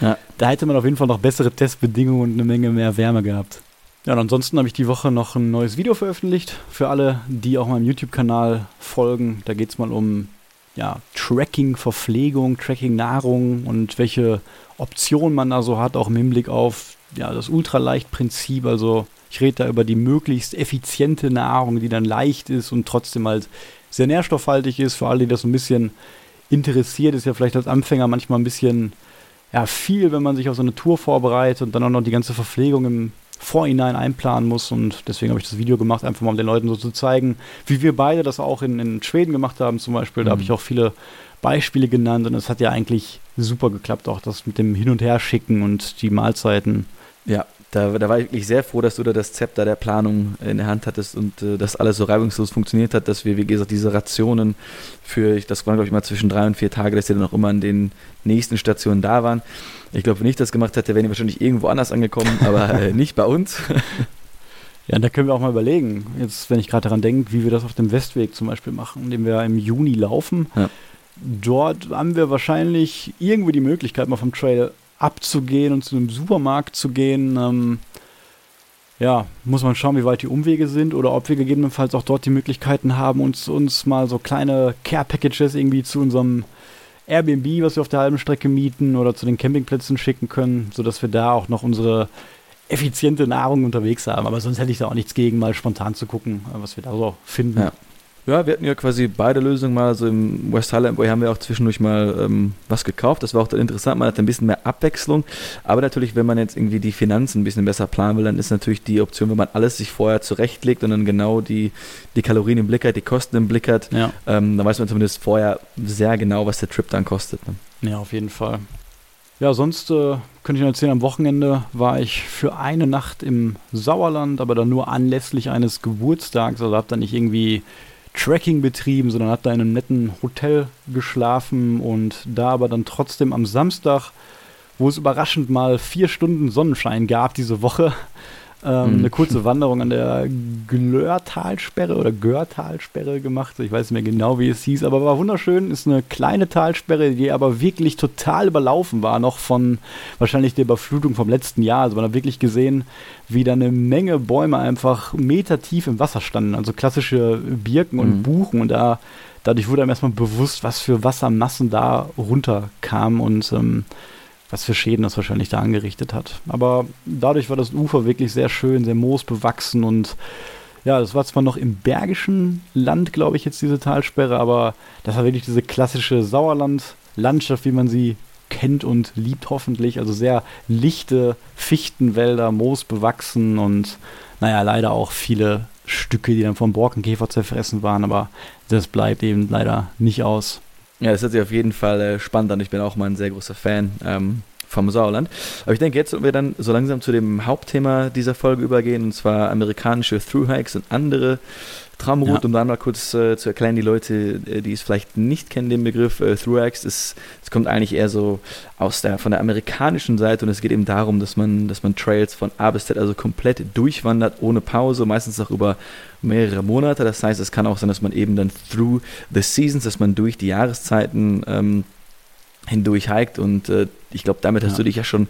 Ja. Da hätte man auf jeden Fall noch bessere Testbedingungen und eine Menge mehr Wärme gehabt. Ja, und ansonsten habe ich die Woche noch ein neues Video veröffentlicht für alle, die auch meinem YouTube-Kanal folgen. Da geht es mal um ja, Tracking, Verpflegung, Tracking Nahrung und welche Optionen man da so hat, auch im Hinblick auf ja, das Ultraleicht-Prinzip. Also ich rede da über die möglichst effiziente Nahrung, die dann leicht ist und trotzdem halt sehr nährstoffhaltig ist. Für alle, die das so ein bisschen interessiert, ist ja vielleicht als Anfänger manchmal ein bisschen ja, viel, wenn man sich auf so eine Tour vorbereitet und dann auch noch die ganze Verpflegung im Vorhinein einplanen muss. Und deswegen habe ich das Video gemacht, einfach mal um den Leuten so zu zeigen, wie wir beide das auch in, in Schweden gemacht haben zum Beispiel. Da mhm. habe ich auch viele Beispiele genannt und es hat ja eigentlich super geklappt, auch das mit dem Hin- und Her-Schicken und die Mahlzeiten. Ja, da, da war ich wirklich sehr froh, dass du da das Zepter der Planung in der Hand hattest und äh, das alles so reibungslos funktioniert hat, dass wir, wie gesagt, diese Rationen für, das waren, glaube ich, mal zwischen drei und vier Tage, dass die dann auch immer an den nächsten Stationen da waren. Ich glaube, wenn ich das gemacht hätte, wären die wahrscheinlich irgendwo anders angekommen, aber äh, nicht bei uns. Ja, da können wir auch mal überlegen, jetzt, wenn ich gerade daran denke, wie wir das auf dem Westweg zum Beispiel machen, den wir im Juni laufen. Ja. Dort haben wir wahrscheinlich irgendwie die Möglichkeit, mal vom Trail abzugehen und zu einem Supermarkt zu gehen. Ähm, ja, muss man schauen, wie weit die Umwege sind oder ob wir gegebenenfalls auch dort die Möglichkeiten haben, uns, uns mal so kleine Care-Packages irgendwie zu unserem Airbnb, was wir auf der halben Strecke mieten oder zu den Campingplätzen schicken können, sodass wir da auch noch unsere effiziente Nahrung unterwegs haben. Aber sonst hätte ich da auch nichts gegen, mal spontan zu gucken, was wir da so finden. Ja. Ja, wir hatten ja quasi beide Lösungen mal. So im West Highland Boy haben wir auch zwischendurch mal ähm, was gekauft. Das war auch dann interessant. Man hat ein bisschen mehr Abwechslung. Aber natürlich, wenn man jetzt irgendwie die Finanzen ein bisschen besser planen will, dann ist natürlich die Option, wenn man alles sich vorher zurechtlegt und dann genau die, die Kalorien im Blick hat, die Kosten im Blick hat, ja. ähm, dann weiß man zumindest vorher sehr genau, was der Trip dann kostet. Ne? Ja, auf jeden Fall. Ja, sonst äh, könnte ich noch erzählen, am Wochenende war ich für eine Nacht im Sauerland, aber dann nur anlässlich eines Geburtstags. Also habe dann nicht irgendwie Tracking betrieben, sondern hat da in einem netten Hotel geschlafen und da aber dann trotzdem am Samstag, wo es überraschend mal vier Stunden Sonnenschein gab diese Woche, ähm, mhm. eine kurze Wanderung an der Glörtalsperre oder Görtalsperre gemacht. Ich weiß nicht mehr genau, wie es hieß, aber war wunderschön. Ist eine kleine Talsperre, die aber wirklich total überlaufen war, noch von wahrscheinlich der Überflutung vom letzten Jahr. Also man hat wirklich gesehen, wie da eine Menge Bäume einfach metertief im Wasser standen. Also klassische Birken und mhm. Buchen und da dadurch wurde einem erstmal bewusst, was für Wassermassen da runterkamen und ähm, was für Schäden das wahrscheinlich da angerichtet hat. Aber dadurch war das Ufer wirklich sehr schön, sehr moosbewachsen und ja, das war zwar noch im bergischen Land, glaube ich, jetzt diese Talsperre, aber das war wirklich diese klassische Sauerland-Landschaft, wie man sie kennt und liebt hoffentlich. Also sehr lichte Fichtenwälder, moosbewachsen und naja, leider auch viele Stücke, die dann vom Borkenkäfer zerfressen waren, aber das bleibt eben leider nicht aus. Ja, das hört sich auf jeden Fall äh, spannend an. Ich bin auch mal ein sehr großer Fan ähm, vom Sauerland. Aber ich denke, jetzt sollten wir dann so langsam zu dem Hauptthema dieser Folge übergehen, und zwar amerikanische Thru-Hikes und andere Traumroute, ja. um dann mal kurz äh, zu erklären, die Leute, äh, die es vielleicht nicht kennen, den Begriff äh, Thru-Hikes, es kommt eigentlich eher so aus der, von der amerikanischen Seite und es geht eben darum, dass man, dass man Trails von A bis Z also komplett durchwandert, ohne Pause, meistens auch über mehrere Monate. Das heißt, es kann auch sein, dass man eben dann through the seasons, dass man durch die Jahreszeiten ähm, hindurch hiked und äh, ich glaube, damit ja. hast du dich ja schon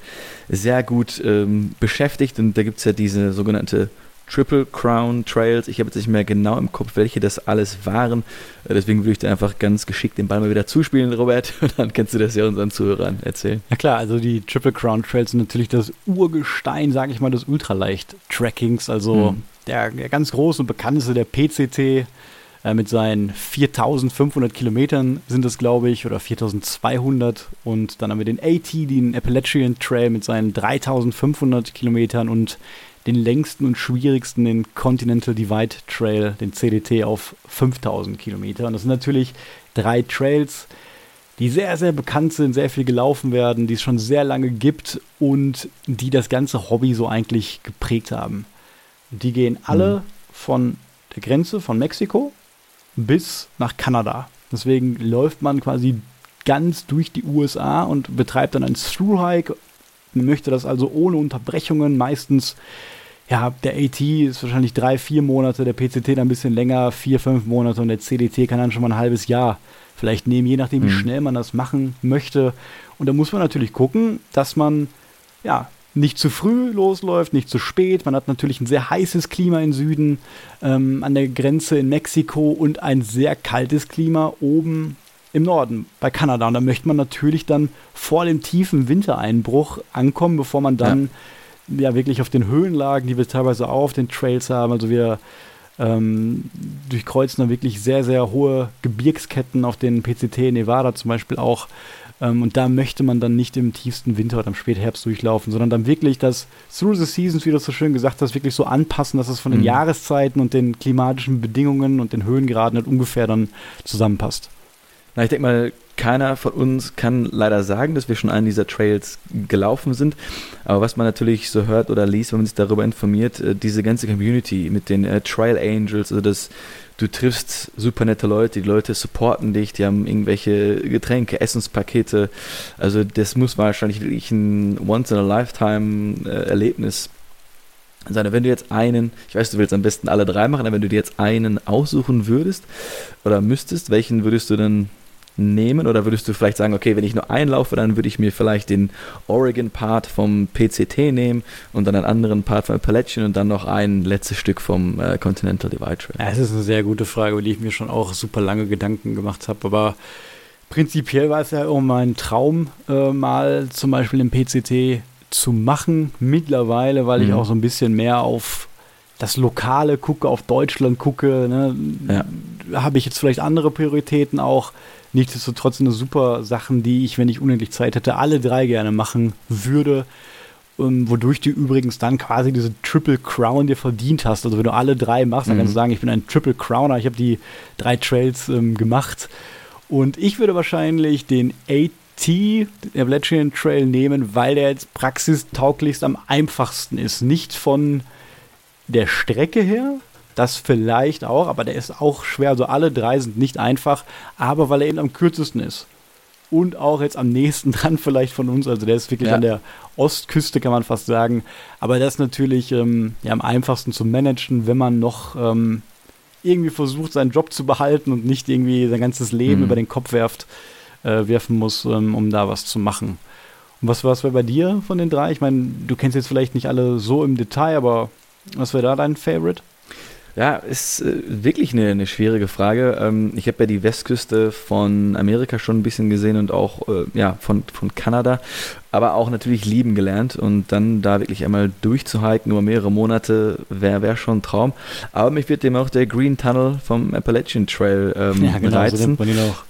sehr gut ähm, beschäftigt und da gibt es ja diese sogenannte Triple Crown Trails. Ich habe jetzt nicht mehr genau im Kopf, welche das alles waren. Äh, deswegen würde ich dir einfach ganz geschickt den Ball mal wieder zuspielen, Robert. Und dann kannst du das ja unseren Zuhörern erzählen. Ja klar, also die Triple Crown Trails sind natürlich das Urgestein, sage ich mal, des Ultraleicht-Trackings. Also hm. der, der ganz große und bekannteste, der PCT, äh, mit seinen 4500 Kilometern sind es, glaube ich, oder 4200. Und dann haben wir den AT, den Appalachian Trail mit seinen 3500 Kilometern und den längsten und schwierigsten, den Continental Divide Trail, den CDT, auf 5000 Kilometer. Und das sind natürlich drei Trails, die sehr, sehr bekannt sind, sehr viel gelaufen werden, die es schon sehr lange gibt und die das ganze Hobby so eigentlich geprägt haben. Und die gehen alle mhm. von der Grenze von Mexiko bis nach Kanada. Deswegen läuft man quasi ganz durch die USA und betreibt dann einen Through-Hike. Man möchte das also ohne Unterbrechungen, meistens ja, der AT ist wahrscheinlich drei, vier Monate, der PCT dann ein bisschen länger, vier, fünf Monate und der CDT kann dann schon mal ein halbes Jahr vielleicht nehmen, je nachdem, wie mhm. schnell man das machen möchte. Und da muss man natürlich gucken, dass man ja nicht zu früh losläuft, nicht zu spät. Man hat natürlich ein sehr heißes Klima im Süden, ähm, an der Grenze in Mexiko und ein sehr kaltes Klima oben im Norden bei Kanada. Und da möchte man natürlich dann vor dem tiefen Wintereinbruch ankommen, bevor man dann ja, ja wirklich auf den Höhenlagen, die wir teilweise auch auf den Trails haben, also wir ähm, durchkreuzen dann wirklich sehr, sehr hohe Gebirgsketten auf den PCT Nevada zum Beispiel auch ähm, und da möchte man dann nicht im tiefsten Winter oder im Spätherbst durchlaufen, sondern dann wirklich das Through the Seasons, wie du so schön gesagt hast, wirklich so anpassen, dass es von den mhm. Jahreszeiten und den klimatischen Bedingungen und den Höhengraden halt ungefähr dann zusammenpasst. Na, ich denke mal, keiner von uns kann leider sagen, dass wir schon einen dieser Trails gelaufen sind. Aber was man natürlich so hört oder liest, wenn man sich darüber informiert, äh, diese ganze Community mit den äh, Trail Angels, also das du triffst super nette Leute, die Leute supporten dich, die haben irgendwelche Getränke, Essenspakete. Also das muss wahrscheinlich wirklich ein Once-in-a-Lifetime-Erlebnis sondern wenn du jetzt einen, ich weiß, du willst am besten alle drei machen, aber wenn du dir jetzt einen aussuchen würdest oder müsstest, welchen würdest du dann nehmen? Oder würdest du vielleicht sagen, okay, wenn ich nur einen laufe, dann würde ich mir vielleicht den Oregon-Part vom PCT nehmen und dann einen anderen Part vom Appalachian und dann noch ein letztes Stück vom äh, Continental Divide Trail? Ja, das ist eine sehr gute Frage, über die ich mir schon auch super lange Gedanken gemacht habe. Aber prinzipiell war es ja immer mein Traum, äh, mal zum Beispiel im PCT zu machen. Mittlerweile, weil mhm. ich auch so ein bisschen mehr auf das Lokale gucke, auf Deutschland gucke, ne, ja. habe ich jetzt vielleicht andere Prioritäten auch. Nichtsdestotrotz eine super Sachen, die ich, wenn ich unendlich Zeit hätte, alle drei gerne machen würde. Um, ähm, wodurch du übrigens dann quasi diese Triple Crown dir verdient hast. Also wenn du alle drei machst, dann kannst du mhm. sagen, ich bin ein Triple Crowner, ich habe die drei Trails ähm, gemacht. Und ich würde wahrscheinlich den AT, den Appalachian Trail nehmen, weil der jetzt praxistauglichst am einfachsten ist. Nicht von der Strecke her, das vielleicht auch, aber der ist auch schwer. Also alle drei sind nicht einfach, aber weil er eben am kürzesten ist. Und auch jetzt am nächsten dran vielleicht von uns. Also der ist wirklich ja. an der Ostküste, kann man fast sagen. Aber das ist natürlich ähm, ja, am einfachsten zu managen, wenn man noch ähm, irgendwie versucht, seinen Job zu behalten und nicht irgendwie sein ganzes Leben mhm. über den Kopf werft, äh, werfen muss, ähm, um da was zu machen. Und was war es bei dir von den drei? Ich meine, du kennst jetzt vielleicht nicht alle so im Detail, aber was wäre da dein Favorite? Ja, ist äh, wirklich eine, eine, schwierige Frage. Ähm, ich habe ja die Westküste von Amerika schon ein bisschen gesehen und auch äh, ja, von, von Kanada, aber auch natürlich lieben gelernt und dann da wirklich einmal durchzuhiken über mehrere Monate wäre wär schon ein Traum. Aber mich wird dem auch der Green Tunnel vom Appalachian Trail ähm, ja, genau, reizen. So nennt man ihn auch.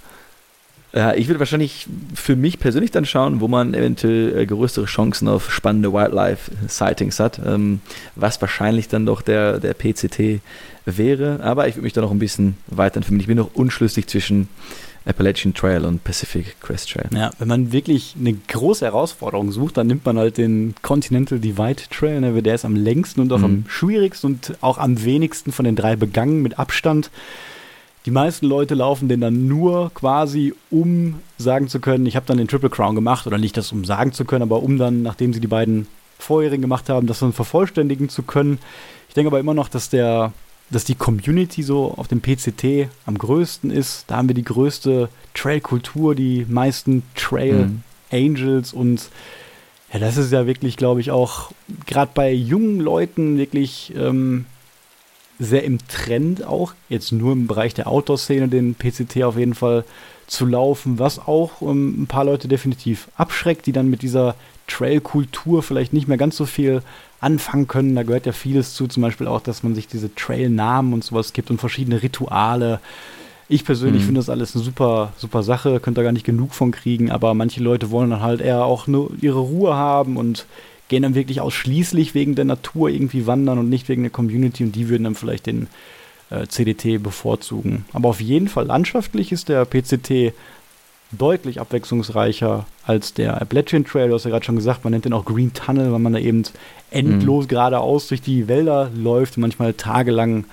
Ja, ich würde wahrscheinlich für mich persönlich dann schauen, wo man eventuell äh, größere Chancen auf spannende Wildlife-Sightings hat, ähm, was wahrscheinlich dann doch der, der PCT wäre. Aber ich würde mich da noch ein bisschen weiter entfernen. Ich bin noch unschlüssig zwischen Appalachian Trail und Pacific Crest Trail. Ja, wenn man wirklich eine große Herausforderung sucht, dann nimmt man halt den Continental Divide Trail. Ne? Der ist am längsten und auch mhm. am schwierigsten und auch am wenigsten von den drei begangen mit Abstand. Die meisten Leute laufen den dann nur quasi, um sagen zu können, ich habe dann den Triple Crown gemacht oder nicht das, um sagen zu können, aber um dann, nachdem sie die beiden vorherigen gemacht haben, das dann vervollständigen zu können. Ich denke aber immer noch, dass der, dass die Community so auf dem PCT am größten ist. Da haben wir die größte Trail-Kultur, die meisten Trail mhm. Angels und ja, das ist ja wirklich, glaube ich, auch gerade bei jungen Leuten wirklich ähm, sehr im Trend auch, jetzt nur im Bereich der Outdoor-Szene, den PCT auf jeden Fall zu laufen, was auch ähm, ein paar Leute definitiv abschreckt, die dann mit dieser Trail-Kultur vielleicht nicht mehr ganz so viel anfangen können. Da gehört ja vieles zu, zum Beispiel auch, dass man sich diese Trail-Namen und sowas gibt und verschiedene Rituale. Ich persönlich mhm. finde das alles eine super, super Sache, könnt da gar nicht genug von kriegen, aber manche Leute wollen dann halt eher auch nur ihre Ruhe haben und gehen dann wirklich ausschließlich wegen der Natur irgendwie wandern und nicht wegen der Community und die würden dann vielleicht den äh, CDT bevorzugen. Aber auf jeden Fall landschaftlich ist der PCT deutlich abwechslungsreicher als der Appalachian Trail. Du hast ja gerade schon gesagt, man nennt den auch Green Tunnel, weil man da eben endlos mhm. geradeaus durch die Wälder läuft, manchmal tagelang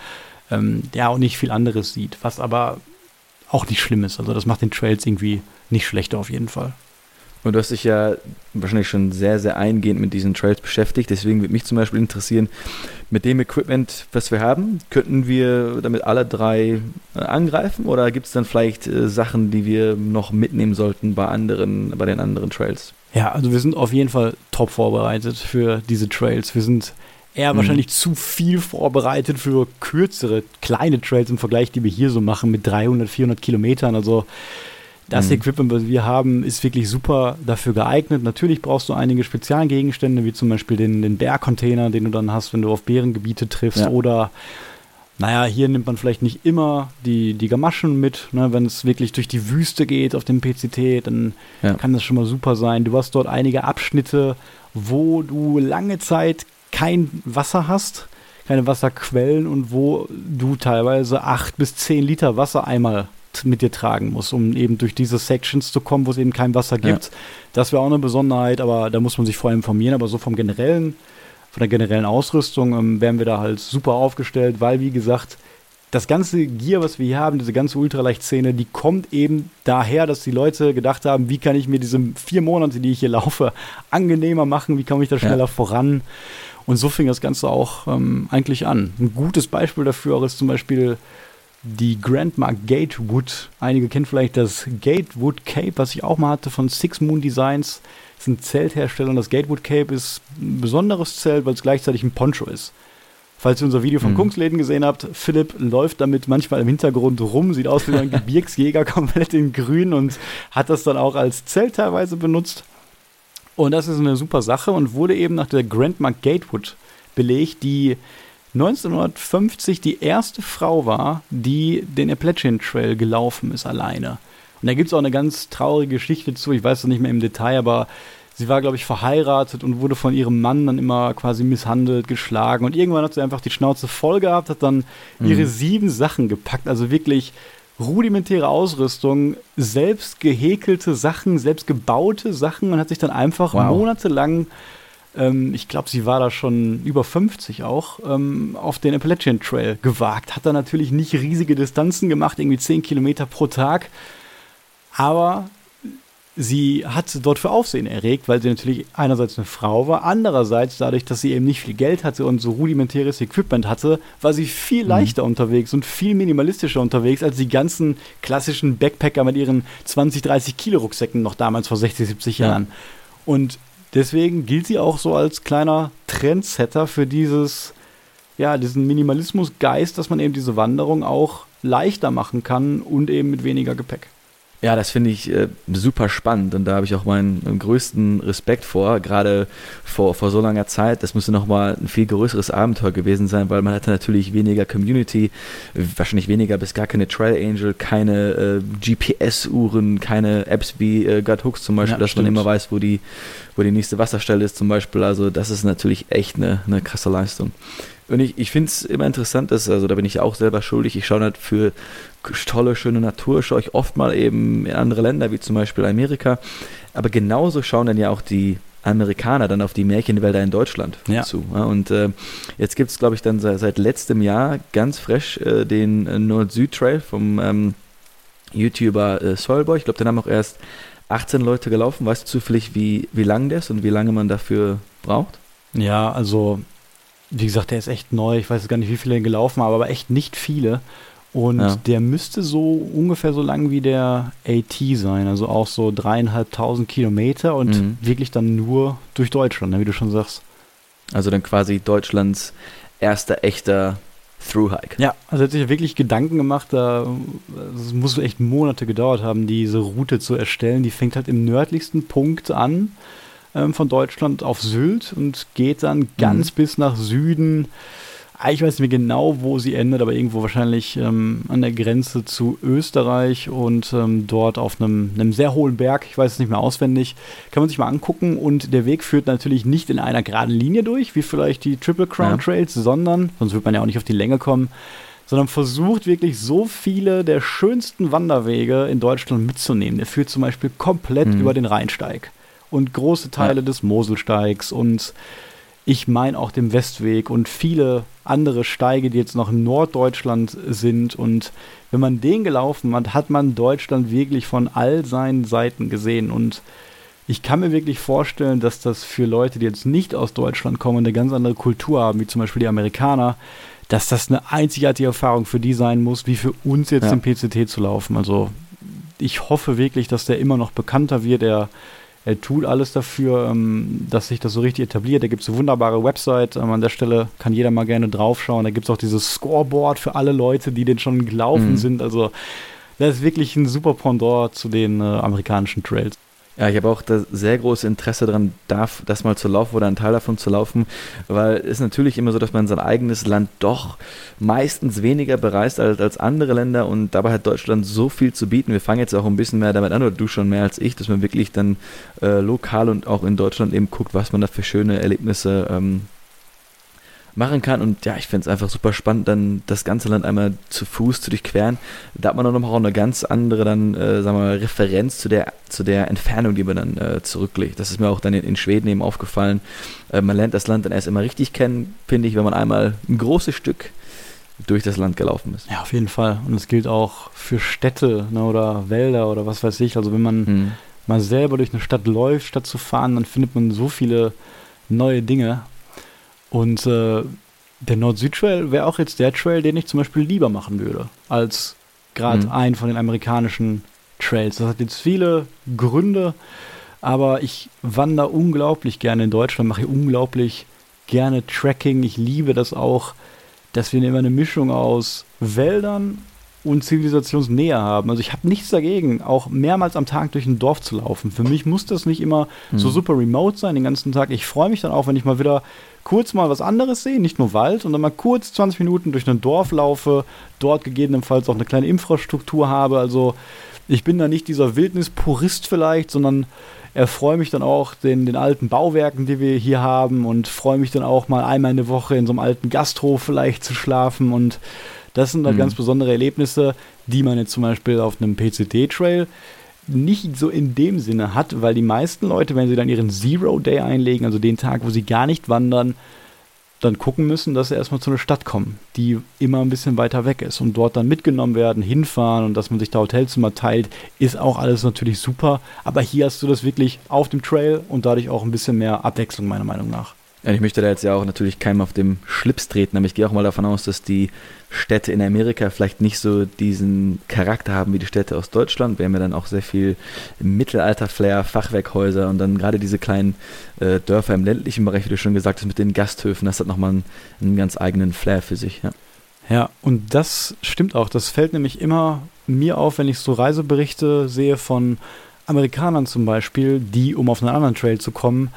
ähm, ja auch nicht viel anderes sieht, was aber auch nicht schlimm ist. Also das macht den Trails irgendwie nicht schlechter auf jeden Fall. Und du hast dich ja wahrscheinlich schon sehr, sehr eingehend mit diesen Trails beschäftigt. Deswegen würde mich zum Beispiel interessieren, mit dem Equipment, was wir haben, könnten wir damit alle drei äh, angreifen oder gibt es dann vielleicht äh, Sachen, die wir noch mitnehmen sollten bei anderen, bei den anderen Trails? Ja, also wir sind auf jeden Fall top vorbereitet für diese Trails. Wir sind eher mhm. wahrscheinlich zu viel vorbereitet für kürzere, kleine Trails im Vergleich, die wir hier so machen mit 300, 400 Kilometern. Also das mhm. Equipment, was wir haben, ist wirklich super dafür geeignet. Natürlich brauchst du einige Spezialgegenstände, wie zum Beispiel den, den Bärcontainer, den du dann hast, wenn du auf Bärengebiete triffst. Ja. Oder, naja, hier nimmt man vielleicht nicht immer die, die Gamaschen mit. Ne? Wenn es wirklich durch die Wüste geht auf dem PCT, dann ja. kann das schon mal super sein. Du hast dort einige Abschnitte, wo du lange Zeit kein Wasser hast keine Wasserquellen und wo du teilweise acht bis zehn Liter Wasser einmal mit dir tragen muss, um eben durch diese Sections zu kommen, wo es eben kein Wasser gibt. Ja. Das wäre auch eine Besonderheit, aber da muss man sich vorher informieren. Aber so vom generellen, von der generellen Ausrüstung ähm, wären wir da halt super aufgestellt, weil wie gesagt, das ganze Gear, was wir hier haben, diese ganze Ultraleicht-Szene, die kommt eben daher, dass die Leute gedacht haben, wie kann ich mir diese vier Monate, die ich hier laufe, angenehmer machen, wie komme ich da schneller ja. voran. Und so fing das Ganze auch ähm, eigentlich an. Ein gutes Beispiel dafür ist zum Beispiel die Grandma Gatewood. Einige kennen vielleicht das Gatewood Cape, was ich auch mal hatte von Six Moon Designs. Das ist ein Zelthersteller und das Gatewood Cape ist ein besonderes Zelt, weil es gleichzeitig ein Poncho ist. Falls ihr unser Video von mhm. Kungsläden gesehen habt, Philipp läuft damit manchmal im Hintergrund rum, sieht aus wie ein Gebirgsjäger, komplett in grün und hat das dann auch als Zelt teilweise benutzt. Und das ist eine super Sache und wurde eben nach der Grandma Gatewood belegt, die 1950 die erste Frau war, die den Appalachian Trail gelaufen ist alleine. Und da gibt es auch eine ganz traurige Geschichte zu, ich weiß es nicht mehr im Detail, aber sie war, glaube ich, verheiratet und wurde von ihrem Mann dann immer quasi misshandelt, geschlagen. Und irgendwann hat sie einfach die Schnauze voll gehabt, hat dann mhm. ihre sieben Sachen gepackt, also wirklich rudimentäre Ausrüstung, selbst gehäkelte Sachen, selbst gebaute Sachen und hat sich dann einfach wow. monatelang ähm, ich glaube, sie war da schon über 50 auch, ähm, auf den Appalachian Trail gewagt. Hat da natürlich nicht riesige Distanzen gemacht, irgendwie 10 Kilometer pro Tag. Aber sie hat dort für Aufsehen erregt, weil sie natürlich einerseits eine Frau war, andererseits dadurch, dass sie eben nicht viel Geld hatte und so rudimentäres Equipment hatte, war sie viel mhm. leichter unterwegs und viel minimalistischer unterwegs als die ganzen klassischen Backpacker mit ihren 20, 30 Kilo Rucksäcken noch damals vor 60, 70 Jahren. Ja. Und Deswegen gilt sie auch so als kleiner Trendsetter für dieses, ja, diesen Minimalismusgeist, dass man eben diese Wanderung auch leichter machen kann und eben mit weniger Gepäck. Ja, das finde ich äh, super spannend und da habe ich auch meinen, größten Respekt vor, gerade vor, vor so langer Zeit. Das müsste nochmal ein viel größeres Abenteuer gewesen sein, weil man hatte natürlich weniger Community, wahrscheinlich weniger bis gar keine Trail Angel, keine äh, GPS-Uhren, keine Apps wie äh, Gut Hooks zum Beispiel, ja, dass stimmt. man immer weiß, wo die, wo die nächste Wasserstelle ist zum Beispiel. Also das ist natürlich echt eine, eine krasse Leistung. Und ich, ich finde es immer interessant, dass, also da bin ich auch selber schuldig, ich schaue halt für tolle, schöne Natur, schaue ich oft mal eben in andere Länder, wie zum Beispiel Amerika. Aber genauso schauen dann ja auch die Amerikaner dann auf die Märchenwälder in Deutschland ja. zu. Und äh, jetzt gibt es, glaube ich, dann seit, seit, letztem Jahr ganz frisch äh, den äh, Nord-Süd-Trail vom ähm, YouTuber äh, Soilboy. Ich glaube, den haben auch erst 18 Leute gelaufen. Weißt du zufällig, wie, wie lang der ist und wie lange man dafür braucht? Ja, also wie gesagt, der ist echt neu. Ich weiß gar nicht, wie viele gelaufen haben, aber echt nicht viele. Und ja. der müsste so ungefähr so lang wie der AT sein, also auch so dreieinhalbtausend Kilometer und mhm. wirklich dann nur durch Deutschland, ne, wie du schon sagst. Also dann quasi Deutschlands erster echter Through-Hike. Ja, also hat sich wirklich Gedanken gemacht, da es muss echt Monate gedauert haben, diese Route zu erstellen. Die fängt halt im nördlichsten Punkt an ähm, von Deutschland auf Sylt und geht dann ganz mhm. bis nach Süden. Ich weiß nicht mehr genau, wo sie endet, aber irgendwo wahrscheinlich ähm, an der Grenze zu Österreich und ähm, dort auf einem, einem, sehr hohen Berg, ich weiß es nicht mehr auswendig, kann man sich mal angucken. Und der Weg führt natürlich nicht in einer geraden Linie durch, wie vielleicht die Triple Crown ja. Trails, sondern, sonst wird man ja auch nicht auf die Länge kommen, sondern versucht wirklich so viele der schönsten Wanderwege in Deutschland mitzunehmen. Der führt zum Beispiel komplett mhm. über den Rheinsteig und große Teile ja. des Moselsteigs und ich meine auch dem Westweg und viele andere Steige, die jetzt noch in Norddeutschland sind. Und wenn man den gelaufen hat, hat man Deutschland wirklich von all seinen Seiten gesehen. Und ich kann mir wirklich vorstellen, dass das für Leute, die jetzt nicht aus Deutschland kommen und eine ganz andere Kultur haben, wie zum Beispiel die Amerikaner, dass das eine einzigartige Erfahrung für die sein muss, wie für uns jetzt ja. den PCT zu laufen. Also ich hoffe wirklich, dass der immer noch bekannter wird. Er er tut alles dafür, ähm, dass sich das so richtig etabliert. Da gibt es eine wunderbare Website. Ähm, an der Stelle kann jeder mal gerne draufschauen. Da gibt es auch dieses Scoreboard für alle Leute, die den schon gelaufen mhm. sind. Also das ist wirklich ein super Pendant zu den äh, amerikanischen Trails. Ja, ich habe auch das sehr große Interesse daran, das mal zu laufen oder einen Teil davon zu laufen, weil es ist natürlich immer so, dass man sein eigenes Land doch meistens weniger bereist als, als andere Länder und dabei hat Deutschland so viel zu bieten. Wir fangen jetzt auch ein bisschen mehr damit an, oder du schon mehr als ich, dass man wirklich dann äh, lokal und auch in Deutschland eben guckt, was man da für schöne Erlebnisse ähm, machen kann. Und ja, ich finde es einfach super spannend, dann das ganze Land einmal zu Fuß zu durchqueren. Da hat man dann noch eine ganz andere dann, äh, sagen wir mal, Referenz zu der, zu der Entfernung, die man dann äh, zurücklegt. Das ist mir auch dann in, in Schweden eben aufgefallen. Äh, man lernt das Land dann erst immer richtig kennen, finde ich, wenn man einmal ein großes Stück durch das Land gelaufen ist. Ja, auf jeden Fall. Und es gilt auch für Städte ne, oder Wälder oder was weiß ich. Also wenn man hm. mal selber durch eine Stadt läuft, statt zu fahren, dann findet man so viele neue Dinge. Und äh, der Nord-Süd-Trail wäre auch jetzt der Trail, den ich zum Beispiel lieber machen würde, als gerade mhm. einen von den amerikanischen Trails. Das hat jetzt viele Gründe, aber ich wandere unglaublich gerne in Deutschland, mache unglaublich gerne Tracking. Ich liebe das auch, dass wir immer eine Mischung aus Wäldern und Zivilisationsnähe haben. Also ich habe nichts dagegen, auch mehrmals am Tag durch ein Dorf zu laufen. Für mich muss das nicht immer mhm. so super remote sein den ganzen Tag. Ich freue mich dann auch, wenn ich mal wieder kurz mal was anderes sehe, nicht nur Wald, und dann mal kurz 20 Minuten durch ein Dorf laufe, dort gegebenenfalls auch eine kleine Infrastruktur habe. Also ich bin da nicht dieser Wildnispurist vielleicht, sondern erfreue mich dann auch den, den alten Bauwerken, die wir hier haben und freue mich dann auch mal einmal in der Woche in so einem alten Gasthof vielleicht zu schlafen und das sind halt mhm. ganz besondere Erlebnisse, die man jetzt zum Beispiel auf einem PCD-Trail nicht so in dem Sinne hat, weil die meisten Leute, wenn sie dann ihren Zero Day einlegen, also den Tag, wo sie gar nicht wandern, dann gucken müssen, dass sie erstmal zu einer Stadt kommen, die immer ein bisschen weiter weg ist und dort dann mitgenommen werden, hinfahren und dass man sich da Hotelzimmer teilt, ist auch alles natürlich super. Aber hier hast du das wirklich auf dem Trail und dadurch auch ein bisschen mehr Abwechslung, meiner Meinung nach. Ja, ich möchte da jetzt ja auch natürlich keinem auf dem Schlips treten, aber ich gehe auch mal davon aus, dass die Städte in Amerika vielleicht nicht so diesen Charakter haben wie die Städte aus Deutschland. Wir haben ja dann auch sehr viel Mittelalter-Flair, Fachwerkhäuser und dann gerade diese kleinen äh, Dörfer im ländlichen Bereich, wie du schon gesagt hast, mit den Gasthöfen, das hat nochmal einen, einen ganz eigenen Flair für sich. Ja. ja, und das stimmt auch. Das fällt nämlich immer mir auf, wenn ich so Reiseberichte sehe von Amerikanern zum Beispiel, die, um auf einen anderen Trail zu kommen,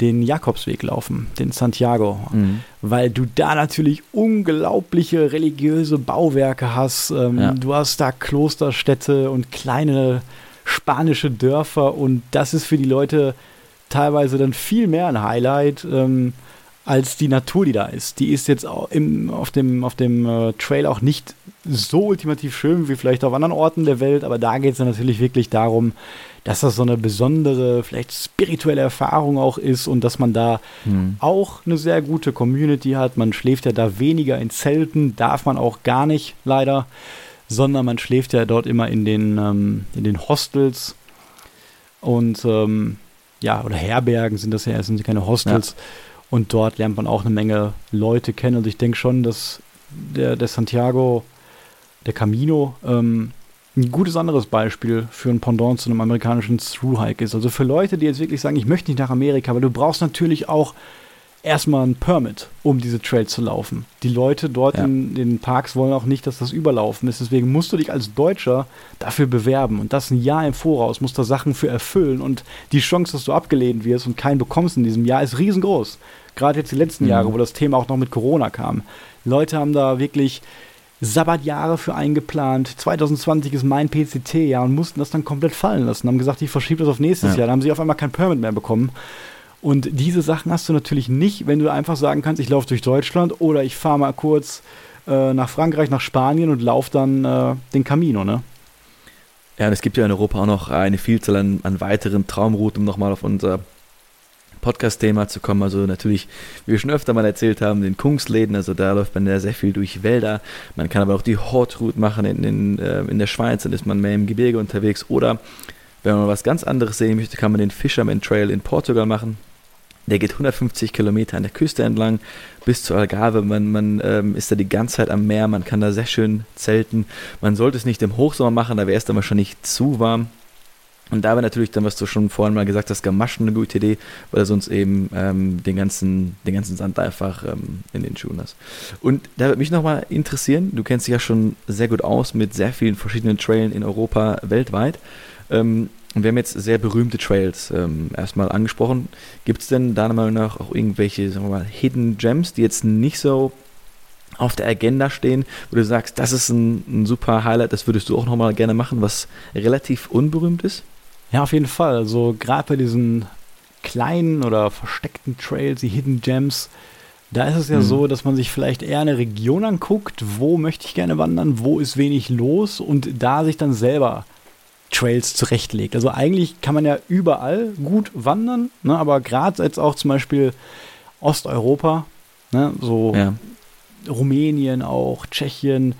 den Jakobsweg laufen, den Santiago, mhm. weil du da natürlich unglaubliche religiöse Bauwerke hast. Ähm, ja. Du hast da Klosterstädte und kleine spanische Dörfer und das ist für die Leute teilweise dann viel mehr ein Highlight ähm, als die Natur, die da ist. Die ist jetzt im, auf dem, auf dem äh, Trail auch nicht so ultimativ schön wie vielleicht auf anderen Orten der Welt, aber da geht es natürlich wirklich darum, dass das so eine besondere, vielleicht spirituelle Erfahrung auch ist und dass man da hm. auch eine sehr gute Community hat. Man schläft ja da weniger in Zelten, darf man auch gar nicht, leider, sondern man schläft ja dort immer in den, ähm, in den Hostels und ähm, ja, oder Herbergen sind das ja, es sind keine Hostels. Ja. Und dort lernt man auch eine Menge Leute kennen. Und ich denke schon, dass der, der Santiago, der Camino, ähm, ein gutes anderes Beispiel für ein Pendant zu einem amerikanischen Thru-Hike ist. Also für Leute, die jetzt wirklich sagen, ich möchte nicht nach Amerika, weil du brauchst natürlich auch erstmal ein Permit, um diese Trails zu laufen. Die Leute dort ja. in den Parks wollen auch nicht, dass das überlaufen ist. Deswegen musst du dich als Deutscher dafür bewerben und das ein Jahr im Voraus, musst da Sachen für erfüllen und die Chance, dass du abgelehnt wirst und keinen bekommst in diesem Jahr, ist riesengroß. Gerade jetzt die letzten mhm. Jahre, wo das Thema auch noch mit Corona kam. Leute haben da wirklich Sabbatjahre für eingeplant. 2020 ist mein PCT-Jahr und mussten das dann komplett fallen lassen. Haben gesagt, ich verschiebe das auf nächstes ja. Jahr. Dann haben sie auf einmal kein Permit mehr bekommen. Und diese Sachen hast du natürlich nicht, wenn du einfach sagen kannst, ich laufe durch Deutschland oder ich fahre mal kurz äh, nach Frankreich, nach Spanien und laufe dann äh, den Camino, ne? Ja, und es gibt ja in Europa auch noch eine Vielzahl an, an weiteren Traumrouten, um nochmal auf unser Podcast-Thema zu kommen. Also natürlich, wie wir schon öfter mal erzählt haben, den Kungsläden, also da läuft man ja sehr viel durch Wälder. Man kann aber auch die Hortroute machen in, in, äh, in der Schweiz, dann ist man mehr im Gebirge unterwegs. Oder wenn man was ganz anderes sehen möchte, kann man den Fisherman Trail in Portugal machen. Der geht 150 Kilometer an der Küste entlang bis zur Algarve. Man, man ähm, ist da die ganze Zeit am Meer, man kann da sehr schön zelten. Man sollte es nicht im Hochsommer machen, da wäre es dann wahrscheinlich zu warm. Und da war natürlich dann, was du schon vorhin mal gesagt hast, Gamaschen eine gute Idee, weil er sonst eben ähm, den, ganzen, den ganzen Sand einfach ähm, in den Schuhen hast. Und da würde mich nochmal interessieren, du kennst dich ja schon sehr gut aus mit sehr vielen verschiedenen Trails in Europa, weltweit. Ähm, und wir haben jetzt sehr berühmte Trails ähm, erstmal angesprochen. Gibt es denn deiner Meinung nach auch irgendwelche, sagen wir mal, Hidden Gems, die jetzt nicht so auf der Agenda stehen, wo du sagst, das ist ein, ein super Highlight, das würdest du auch nochmal gerne machen, was relativ unberühmt ist? Ja, auf jeden Fall. Also gerade bei diesen kleinen oder versteckten Trails, die Hidden Gems, da ist es ja mhm. so, dass man sich vielleicht eher eine Region anguckt, wo möchte ich gerne wandern, wo ist wenig los und da sich dann selber Trails zurechtlegt. Also eigentlich kann man ja überall gut wandern, ne, aber gerade jetzt auch zum Beispiel Osteuropa, ne, so ja. Rumänien auch, Tschechien,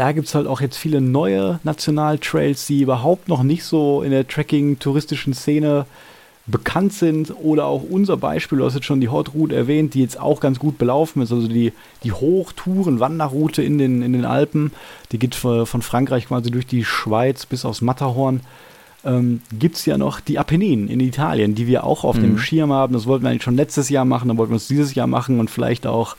da gibt es halt auch jetzt viele neue Nationaltrails, die überhaupt noch nicht so in der Tracking-touristischen Szene bekannt sind oder auch unser Beispiel, du hast jetzt schon die Hot Route erwähnt, die jetzt auch ganz gut belaufen ist, also die, die Hochtouren-Wanderroute in den, in den Alpen, die geht von Frankreich quasi durch die Schweiz bis aufs Matterhorn. Ähm, gibt es ja noch die Apenninen in Italien, die wir auch auf mhm. dem Schirm haben. Das wollten wir eigentlich schon letztes Jahr machen, dann wollten wir es dieses Jahr machen und vielleicht auch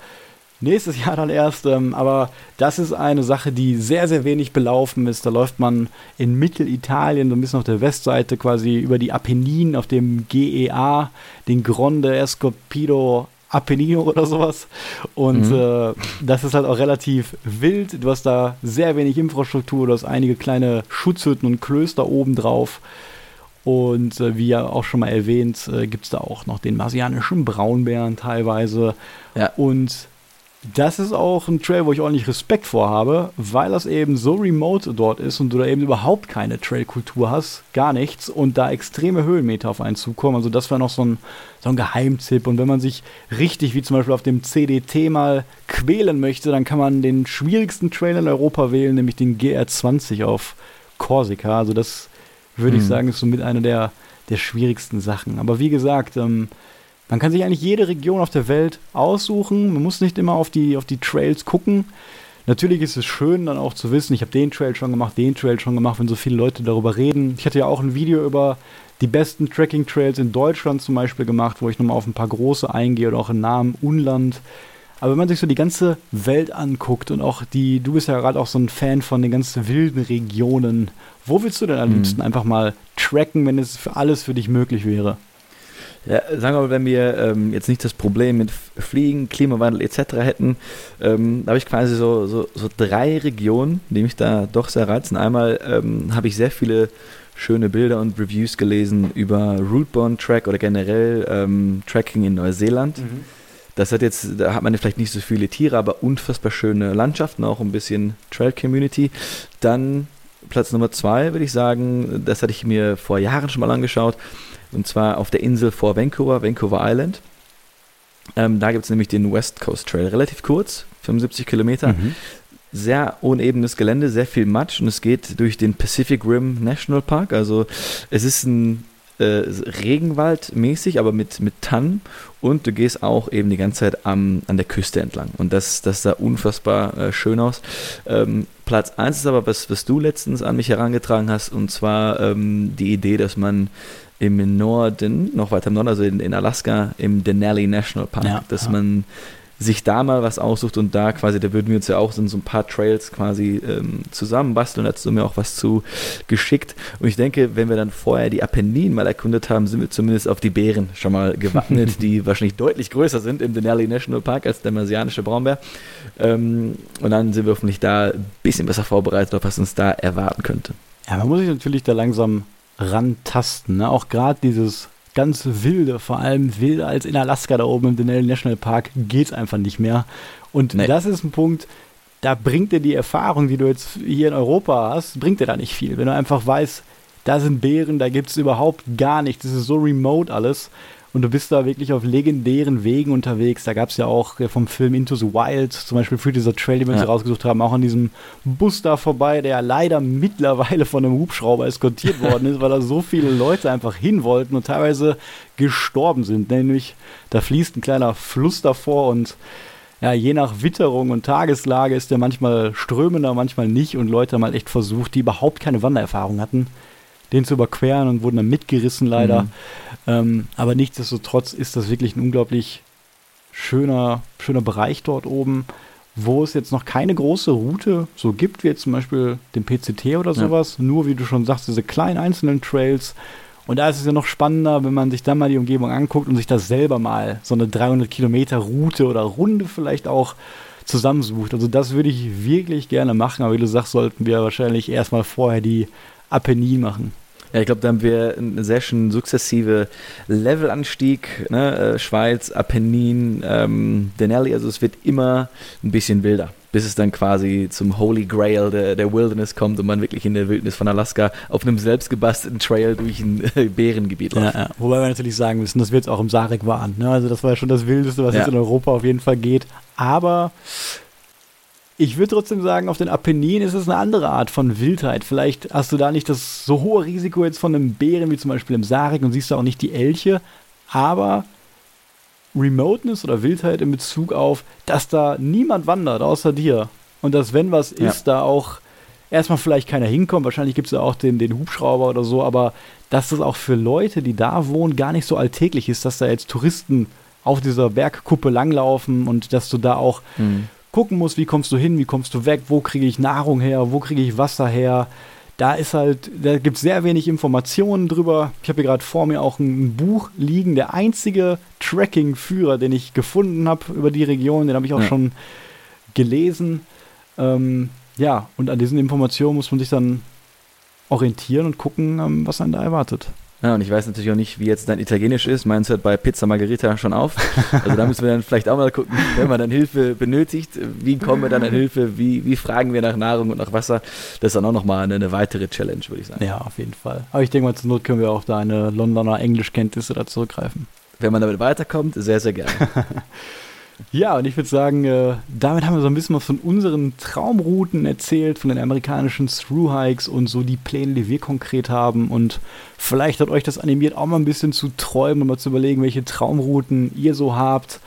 nächstes Jahr dann erst. Ähm, aber das ist eine Sache, die sehr, sehr wenig belaufen ist. Da läuft man in Mittelitalien, so ein bisschen auf der Westseite quasi über die Apenninen auf dem GEA, den Gronde Escopido Apennino oder sowas. Und mhm. äh, das ist halt auch relativ wild. Du hast da sehr wenig Infrastruktur, du hast einige kleine Schutzhütten und Klöster obendrauf. Und äh, wie ja auch schon mal erwähnt, äh, gibt es da auch noch den marsianischen Braunbären teilweise. Ja. Und das ist auch ein Trail, wo ich ordentlich Respekt vor habe, weil das eben so remote dort ist und du da eben überhaupt keine Trailkultur hast, gar nichts und da extreme Höhenmeter auf einen zukommen. Also das war noch so ein, so ein Geheimtipp. Und wenn man sich richtig, wie zum Beispiel auf dem CDT mal quälen möchte, dann kann man den schwierigsten Trail in Europa wählen, nämlich den GR20 auf Korsika. Also das würde hm. ich sagen, ist so mit einer der, der schwierigsten Sachen. Aber wie gesagt, ähm, man kann sich eigentlich jede Region auf der Welt aussuchen. Man muss nicht immer auf die, auf die Trails gucken. Natürlich ist es schön, dann auch zu wissen, ich habe den Trail schon gemacht, den Trail schon gemacht, wenn so viele Leute darüber reden. Ich hatte ja auch ein Video über die besten Trekking-Trails in Deutschland zum Beispiel gemacht, wo ich nochmal auf ein paar große eingehe oder auch in Namen Unland. Aber wenn man sich so die ganze Welt anguckt und auch die, du bist ja gerade auch so ein Fan von den ganzen wilden Regionen, wo willst du denn am mhm. liebsten einfach mal tracken, wenn es für alles für dich möglich wäre? Ja, sagen wir mal, wenn wir ähm, jetzt nicht das Problem mit Fliegen, Klimawandel etc. hätten, ähm, habe ich quasi so, so, so, drei Regionen, die mich da doch sehr reizen. Einmal ähm, habe ich sehr viele schöne Bilder und Reviews gelesen über Rootborne Track oder generell ähm, Tracking in Neuseeland. Mhm. Das hat jetzt, da hat man vielleicht nicht so viele Tiere, aber unfassbar schöne Landschaften, auch ein bisschen Trail Community. Dann Platz Nummer zwei, würde ich sagen, das hatte ich mir vor Jahren schon mal angeschaut und zwar auf der Insel vor Vancouver, Vancouver Island. Ähm, da gibt es nämlich den West Coast Trail, relativ kurz, 75 Kilometer. Mhm. Sehr unebenes Gelände, sehr viel Matsch und es geht durch den Pacific Rim National Park. Also es ist ein äh, Regenwald mäßig, aber mit, mit Tannen und du gehst auch eben die ganze Zeit am, an der Küste entlang. Und das, das sah unfassbar äh, schön aus. Ähm, Platz 1 ist aber was, was du letztens an mich herangetragen hast, und zwar ähm, die Idee, dass man im Norden, noch weiter im Norden, also in, in Alaska, im Denali National Park, ja, dass ja. man sich da mal was aussucht und da quasi, da würden wir uns ja auch so ein paar Trails quasi ähm, zusammenbasteln. Da hast du mir auch was zu geschickt. Und ich denke, wenn wir dann vorher die Apenninen mal erkundet haben, sind wir zumindest auf die Bären schon mal gewappnet, die wahrscheinlich deutlich größer sind im Denali National Park als der marsianische Braunbär. Ähm, und dann sind wir hoffentlich da ein bisschen besser vorbereitet auf was uns da erwarten könnte. Ja, man muss sich natürlich da langsam rantasten. Ne? Auch gerade dieses ganz wilde, vor allem wilder als in Alaska da oben im Denali National Park, geht es einfach nicht mehr. Und nee. das ist ein Punkt, da bringt dir die Erfahrung, die du jetzt hier in Europa hast, bringt dir da nicht viel. Wenn du einfach weißt, da sind Bären, da gibt es überhaupt gar nichts, das ist so remote alles. Und du bist da wirklich auf legendären Wegen unterwegs. Da gab es ja auch äh, vom Film Into the Wild, zum Beispiel für dieser Trail, den wir uns ja. rausgesucht haben, auch an diesem Bus da vorbei, der leider mittlerweile von einem Hubschrauber eskortiert worden ist, weil da so viele Leute einfach hin wollten und teilweise gestorben sind. Nämlich, da fließt ein kleiner Fluss davor und ja, je nach Witterung und Tageslage ist der manchmal strömender, manchmal nicht und Leute haben halt echt versucht, die überhaupt keine Wandererfahrung hatten, den zu überqueren und wurden dann mitgerissen leider. Mhm. Ähm, aber nichtsdestotrotz ist das wirklich ein unglaublich schöner, schöner Bereich dort oben, wo es jetzt noch keine große Route so gibt, wie jetzt zum Beispiel den PCT oder sowas. Ja. Nur, wie du schon sagst, diese kleinen einzelnen Trails. Und da ist es ja noch spannender, wenn man sich dann mal die Umgebung anguckt und sich das selber mal, so eine 300 Kilometer Route oder Runde vielleicht auch zusammensucht. Also das würde ich wirklich gerne machen, aber wie du sagst, sollten wir wahrscheinlich erstmal vorher die Apennin machen. Ja, ich glaube, da haben wir einen sehr schön sukzessive Levelanstieg. Ne? Äh, Schweiz, Apennin, ähm, Denali. Also es wird immer ein bisschen wilder, bis es dann quasi zum Holy Grail der, der Wilderness kommt und man wirklich in der Wildnis von Alaska auf einem selbstgebastelten Trail durch ein äh, Bärengebiet läuft. Ja, ja. Wobei wir natürlich sagen müssen, das wird es auch im Sarek waren. Ne? Also das war ja schon das Wildeste, was ja. jetzt in Europa auf jeden Fall geht. Aber Ich würde trotzdem sagen, auf den Apenninen ist es eine andere Art von Wildheit. Vielleicht hast du da nicht das so hohe Risiko jetzt von einem Bären wie zum Beispiel im Sarik und siehst da auch nicht die Elche, aber Remoteness oder Wildheit in Bezug auf, dass da niemand wandert außer dir und dass wenn was ja. ist, da auch erstmal vielleicht keiner hinkommt. Wahrscheinlich gibt es ja auch den, den Hubschrauber oder so, aber dass das auch für Leute, die da wohnen, gar nicht so alltäglich ist, dass da jetzt Touristen auf dieser Bergkuppe langlaufen und dass du da auch mhm. Gucken musst, wie kommst du hin, wie kommst du weg, wo kriege ich Nahrung her, wo kriege ich Wasser her. Da ist halt, da gibt es sehr wenig Informationen drüber. Ich habe hier gerade vor mir auch ein Buch liegen, der einzige Tracking-Führer, den ich gefunden habe über die Region, den habe ich auch ja. schon gelesen. Ähm, ja, und an diesen Informationen muss man sich dann orientieren und gucken, ähm, was einen da erwartet. Ja, und ich weiß natürlich auch nicht, wie jetzt dein Italienisch ist. Meins hört bei Pizza Margherita schon auf. Also da müssen wir dann vielleicht auch mal gucken, wenn man dann Hilfe benötigt, wie kommen wir dann an Hilfe, wie, wie fragen wir nach Nahrung und nach Wasser. Das ist dann auch nochmal eine, eine weitere Challenge, würde ich sagen. Ja, auf jeden Fall. Aber ich denke mal, zur Not können wir auf deine Londoner Englischkenntnisse da zurückgreifen. Wenn man damit weiterkommt, sehr, sehr gerne. Ja, und ich würde sagen, äh, damit haben wir so ein bisschen was von unseren Traumrouten erzählt, von den amerikanischen Thru-Hikes und so die Pläne, die wir konkret haben. Und vielleicht hat euch das animiert, auch mal ein bisschen zu träumen und mal zu überlegen, welche Traumrouten ihr so habt.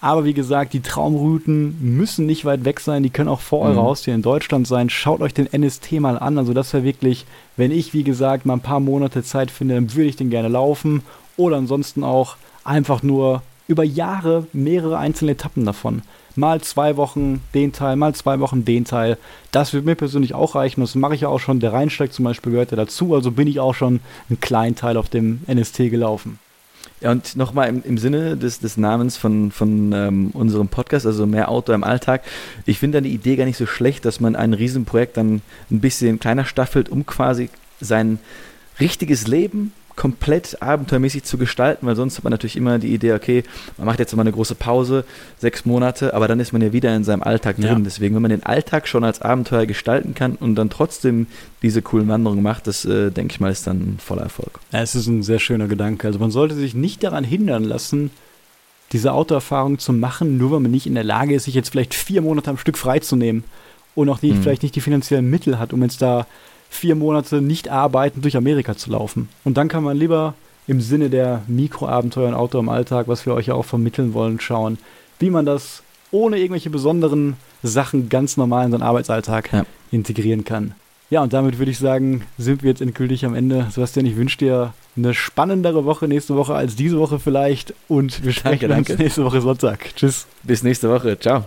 Aber wie gesagt, die Traumrouten müssen nicht weit weg sein, die können auch vor mhm. eurer Haustür in Deutschland sein. Schaut euch den NST mal an. Also das wäre wirklich, wenn ich, wie gesagt, mal ein paar Monate Zeit finde, dann würde ich den gerne laufen. Oder ansonsten auch einfach nur über Jahre mehrere einzelne Etappen davon. Mal zwei Wochen den Teil, mal zwei Wochen den Teil. Das wird mir persönlich auch reichen. Das mache ich ja auch schon. Der Rheinsteig zum Beispiel gehört ja dazu. Also bin ich auch schon einen kleinen Teil auf dem NST gelaufen. Ja, und nochmal im, im Sinne des, des Namens von, von ähm, unserem Podcast, also mehr Auto im Alltag. Ich finde die Idee gar nicht so schlecht, dass man ein Riesenprojekt dann ein bisschen kleiner staffelt, um quasi sein richtiges Leben komplett abenteuermäßig zu gestalten, weil sonst hat man natürlich immer die Idee, okay, man macht jetzt mal eine große Pause, sechs Monate, aber dann ist man ja wieder in seinem Alltag drin. Ja. Deswegen, wenn man den Alltag schon als Abenteuer gestalten kann und dann trotzdem diese coolen Wanderungen macht, das äh, denke ich mal, ist dann ein voller Erfolg. Ja, es ist ein sehr schöner Gedanke. Also man sollte sich nicht daran hindern lassen, diese Autoerfahrung zu machen, nur weil man nicht in der Lage ist, sich jetzt vielleicht vier Monate am Stück freizunehmen und auch nicht, mhm. vielleicht nicht die finanziellen Mittel hat, um jetzt da vier Monate nicht arbeiten durch Amerika zu laufen. Und dann kann man lieber im Sinne der Mikroabenteuer und Outdoor im Alltag, was wir euch ja auch vermitteln wollen, schauen, wie man das ohne irgendwelche besonderen Sachen ganz normal in seinen Arbeitsalltag ja. integrieren kann. Ja, und damit würde ich sagen, sind wir jetzt endgültig am Ende. Sebastian, ich wünsche dir eine spannendere Woche nächste Woche als diese Woche vielleicht und wir sprechen danke, danke. uns nächste Woche Sonntag. Tschüss. Bis nächste Woche. Ciao.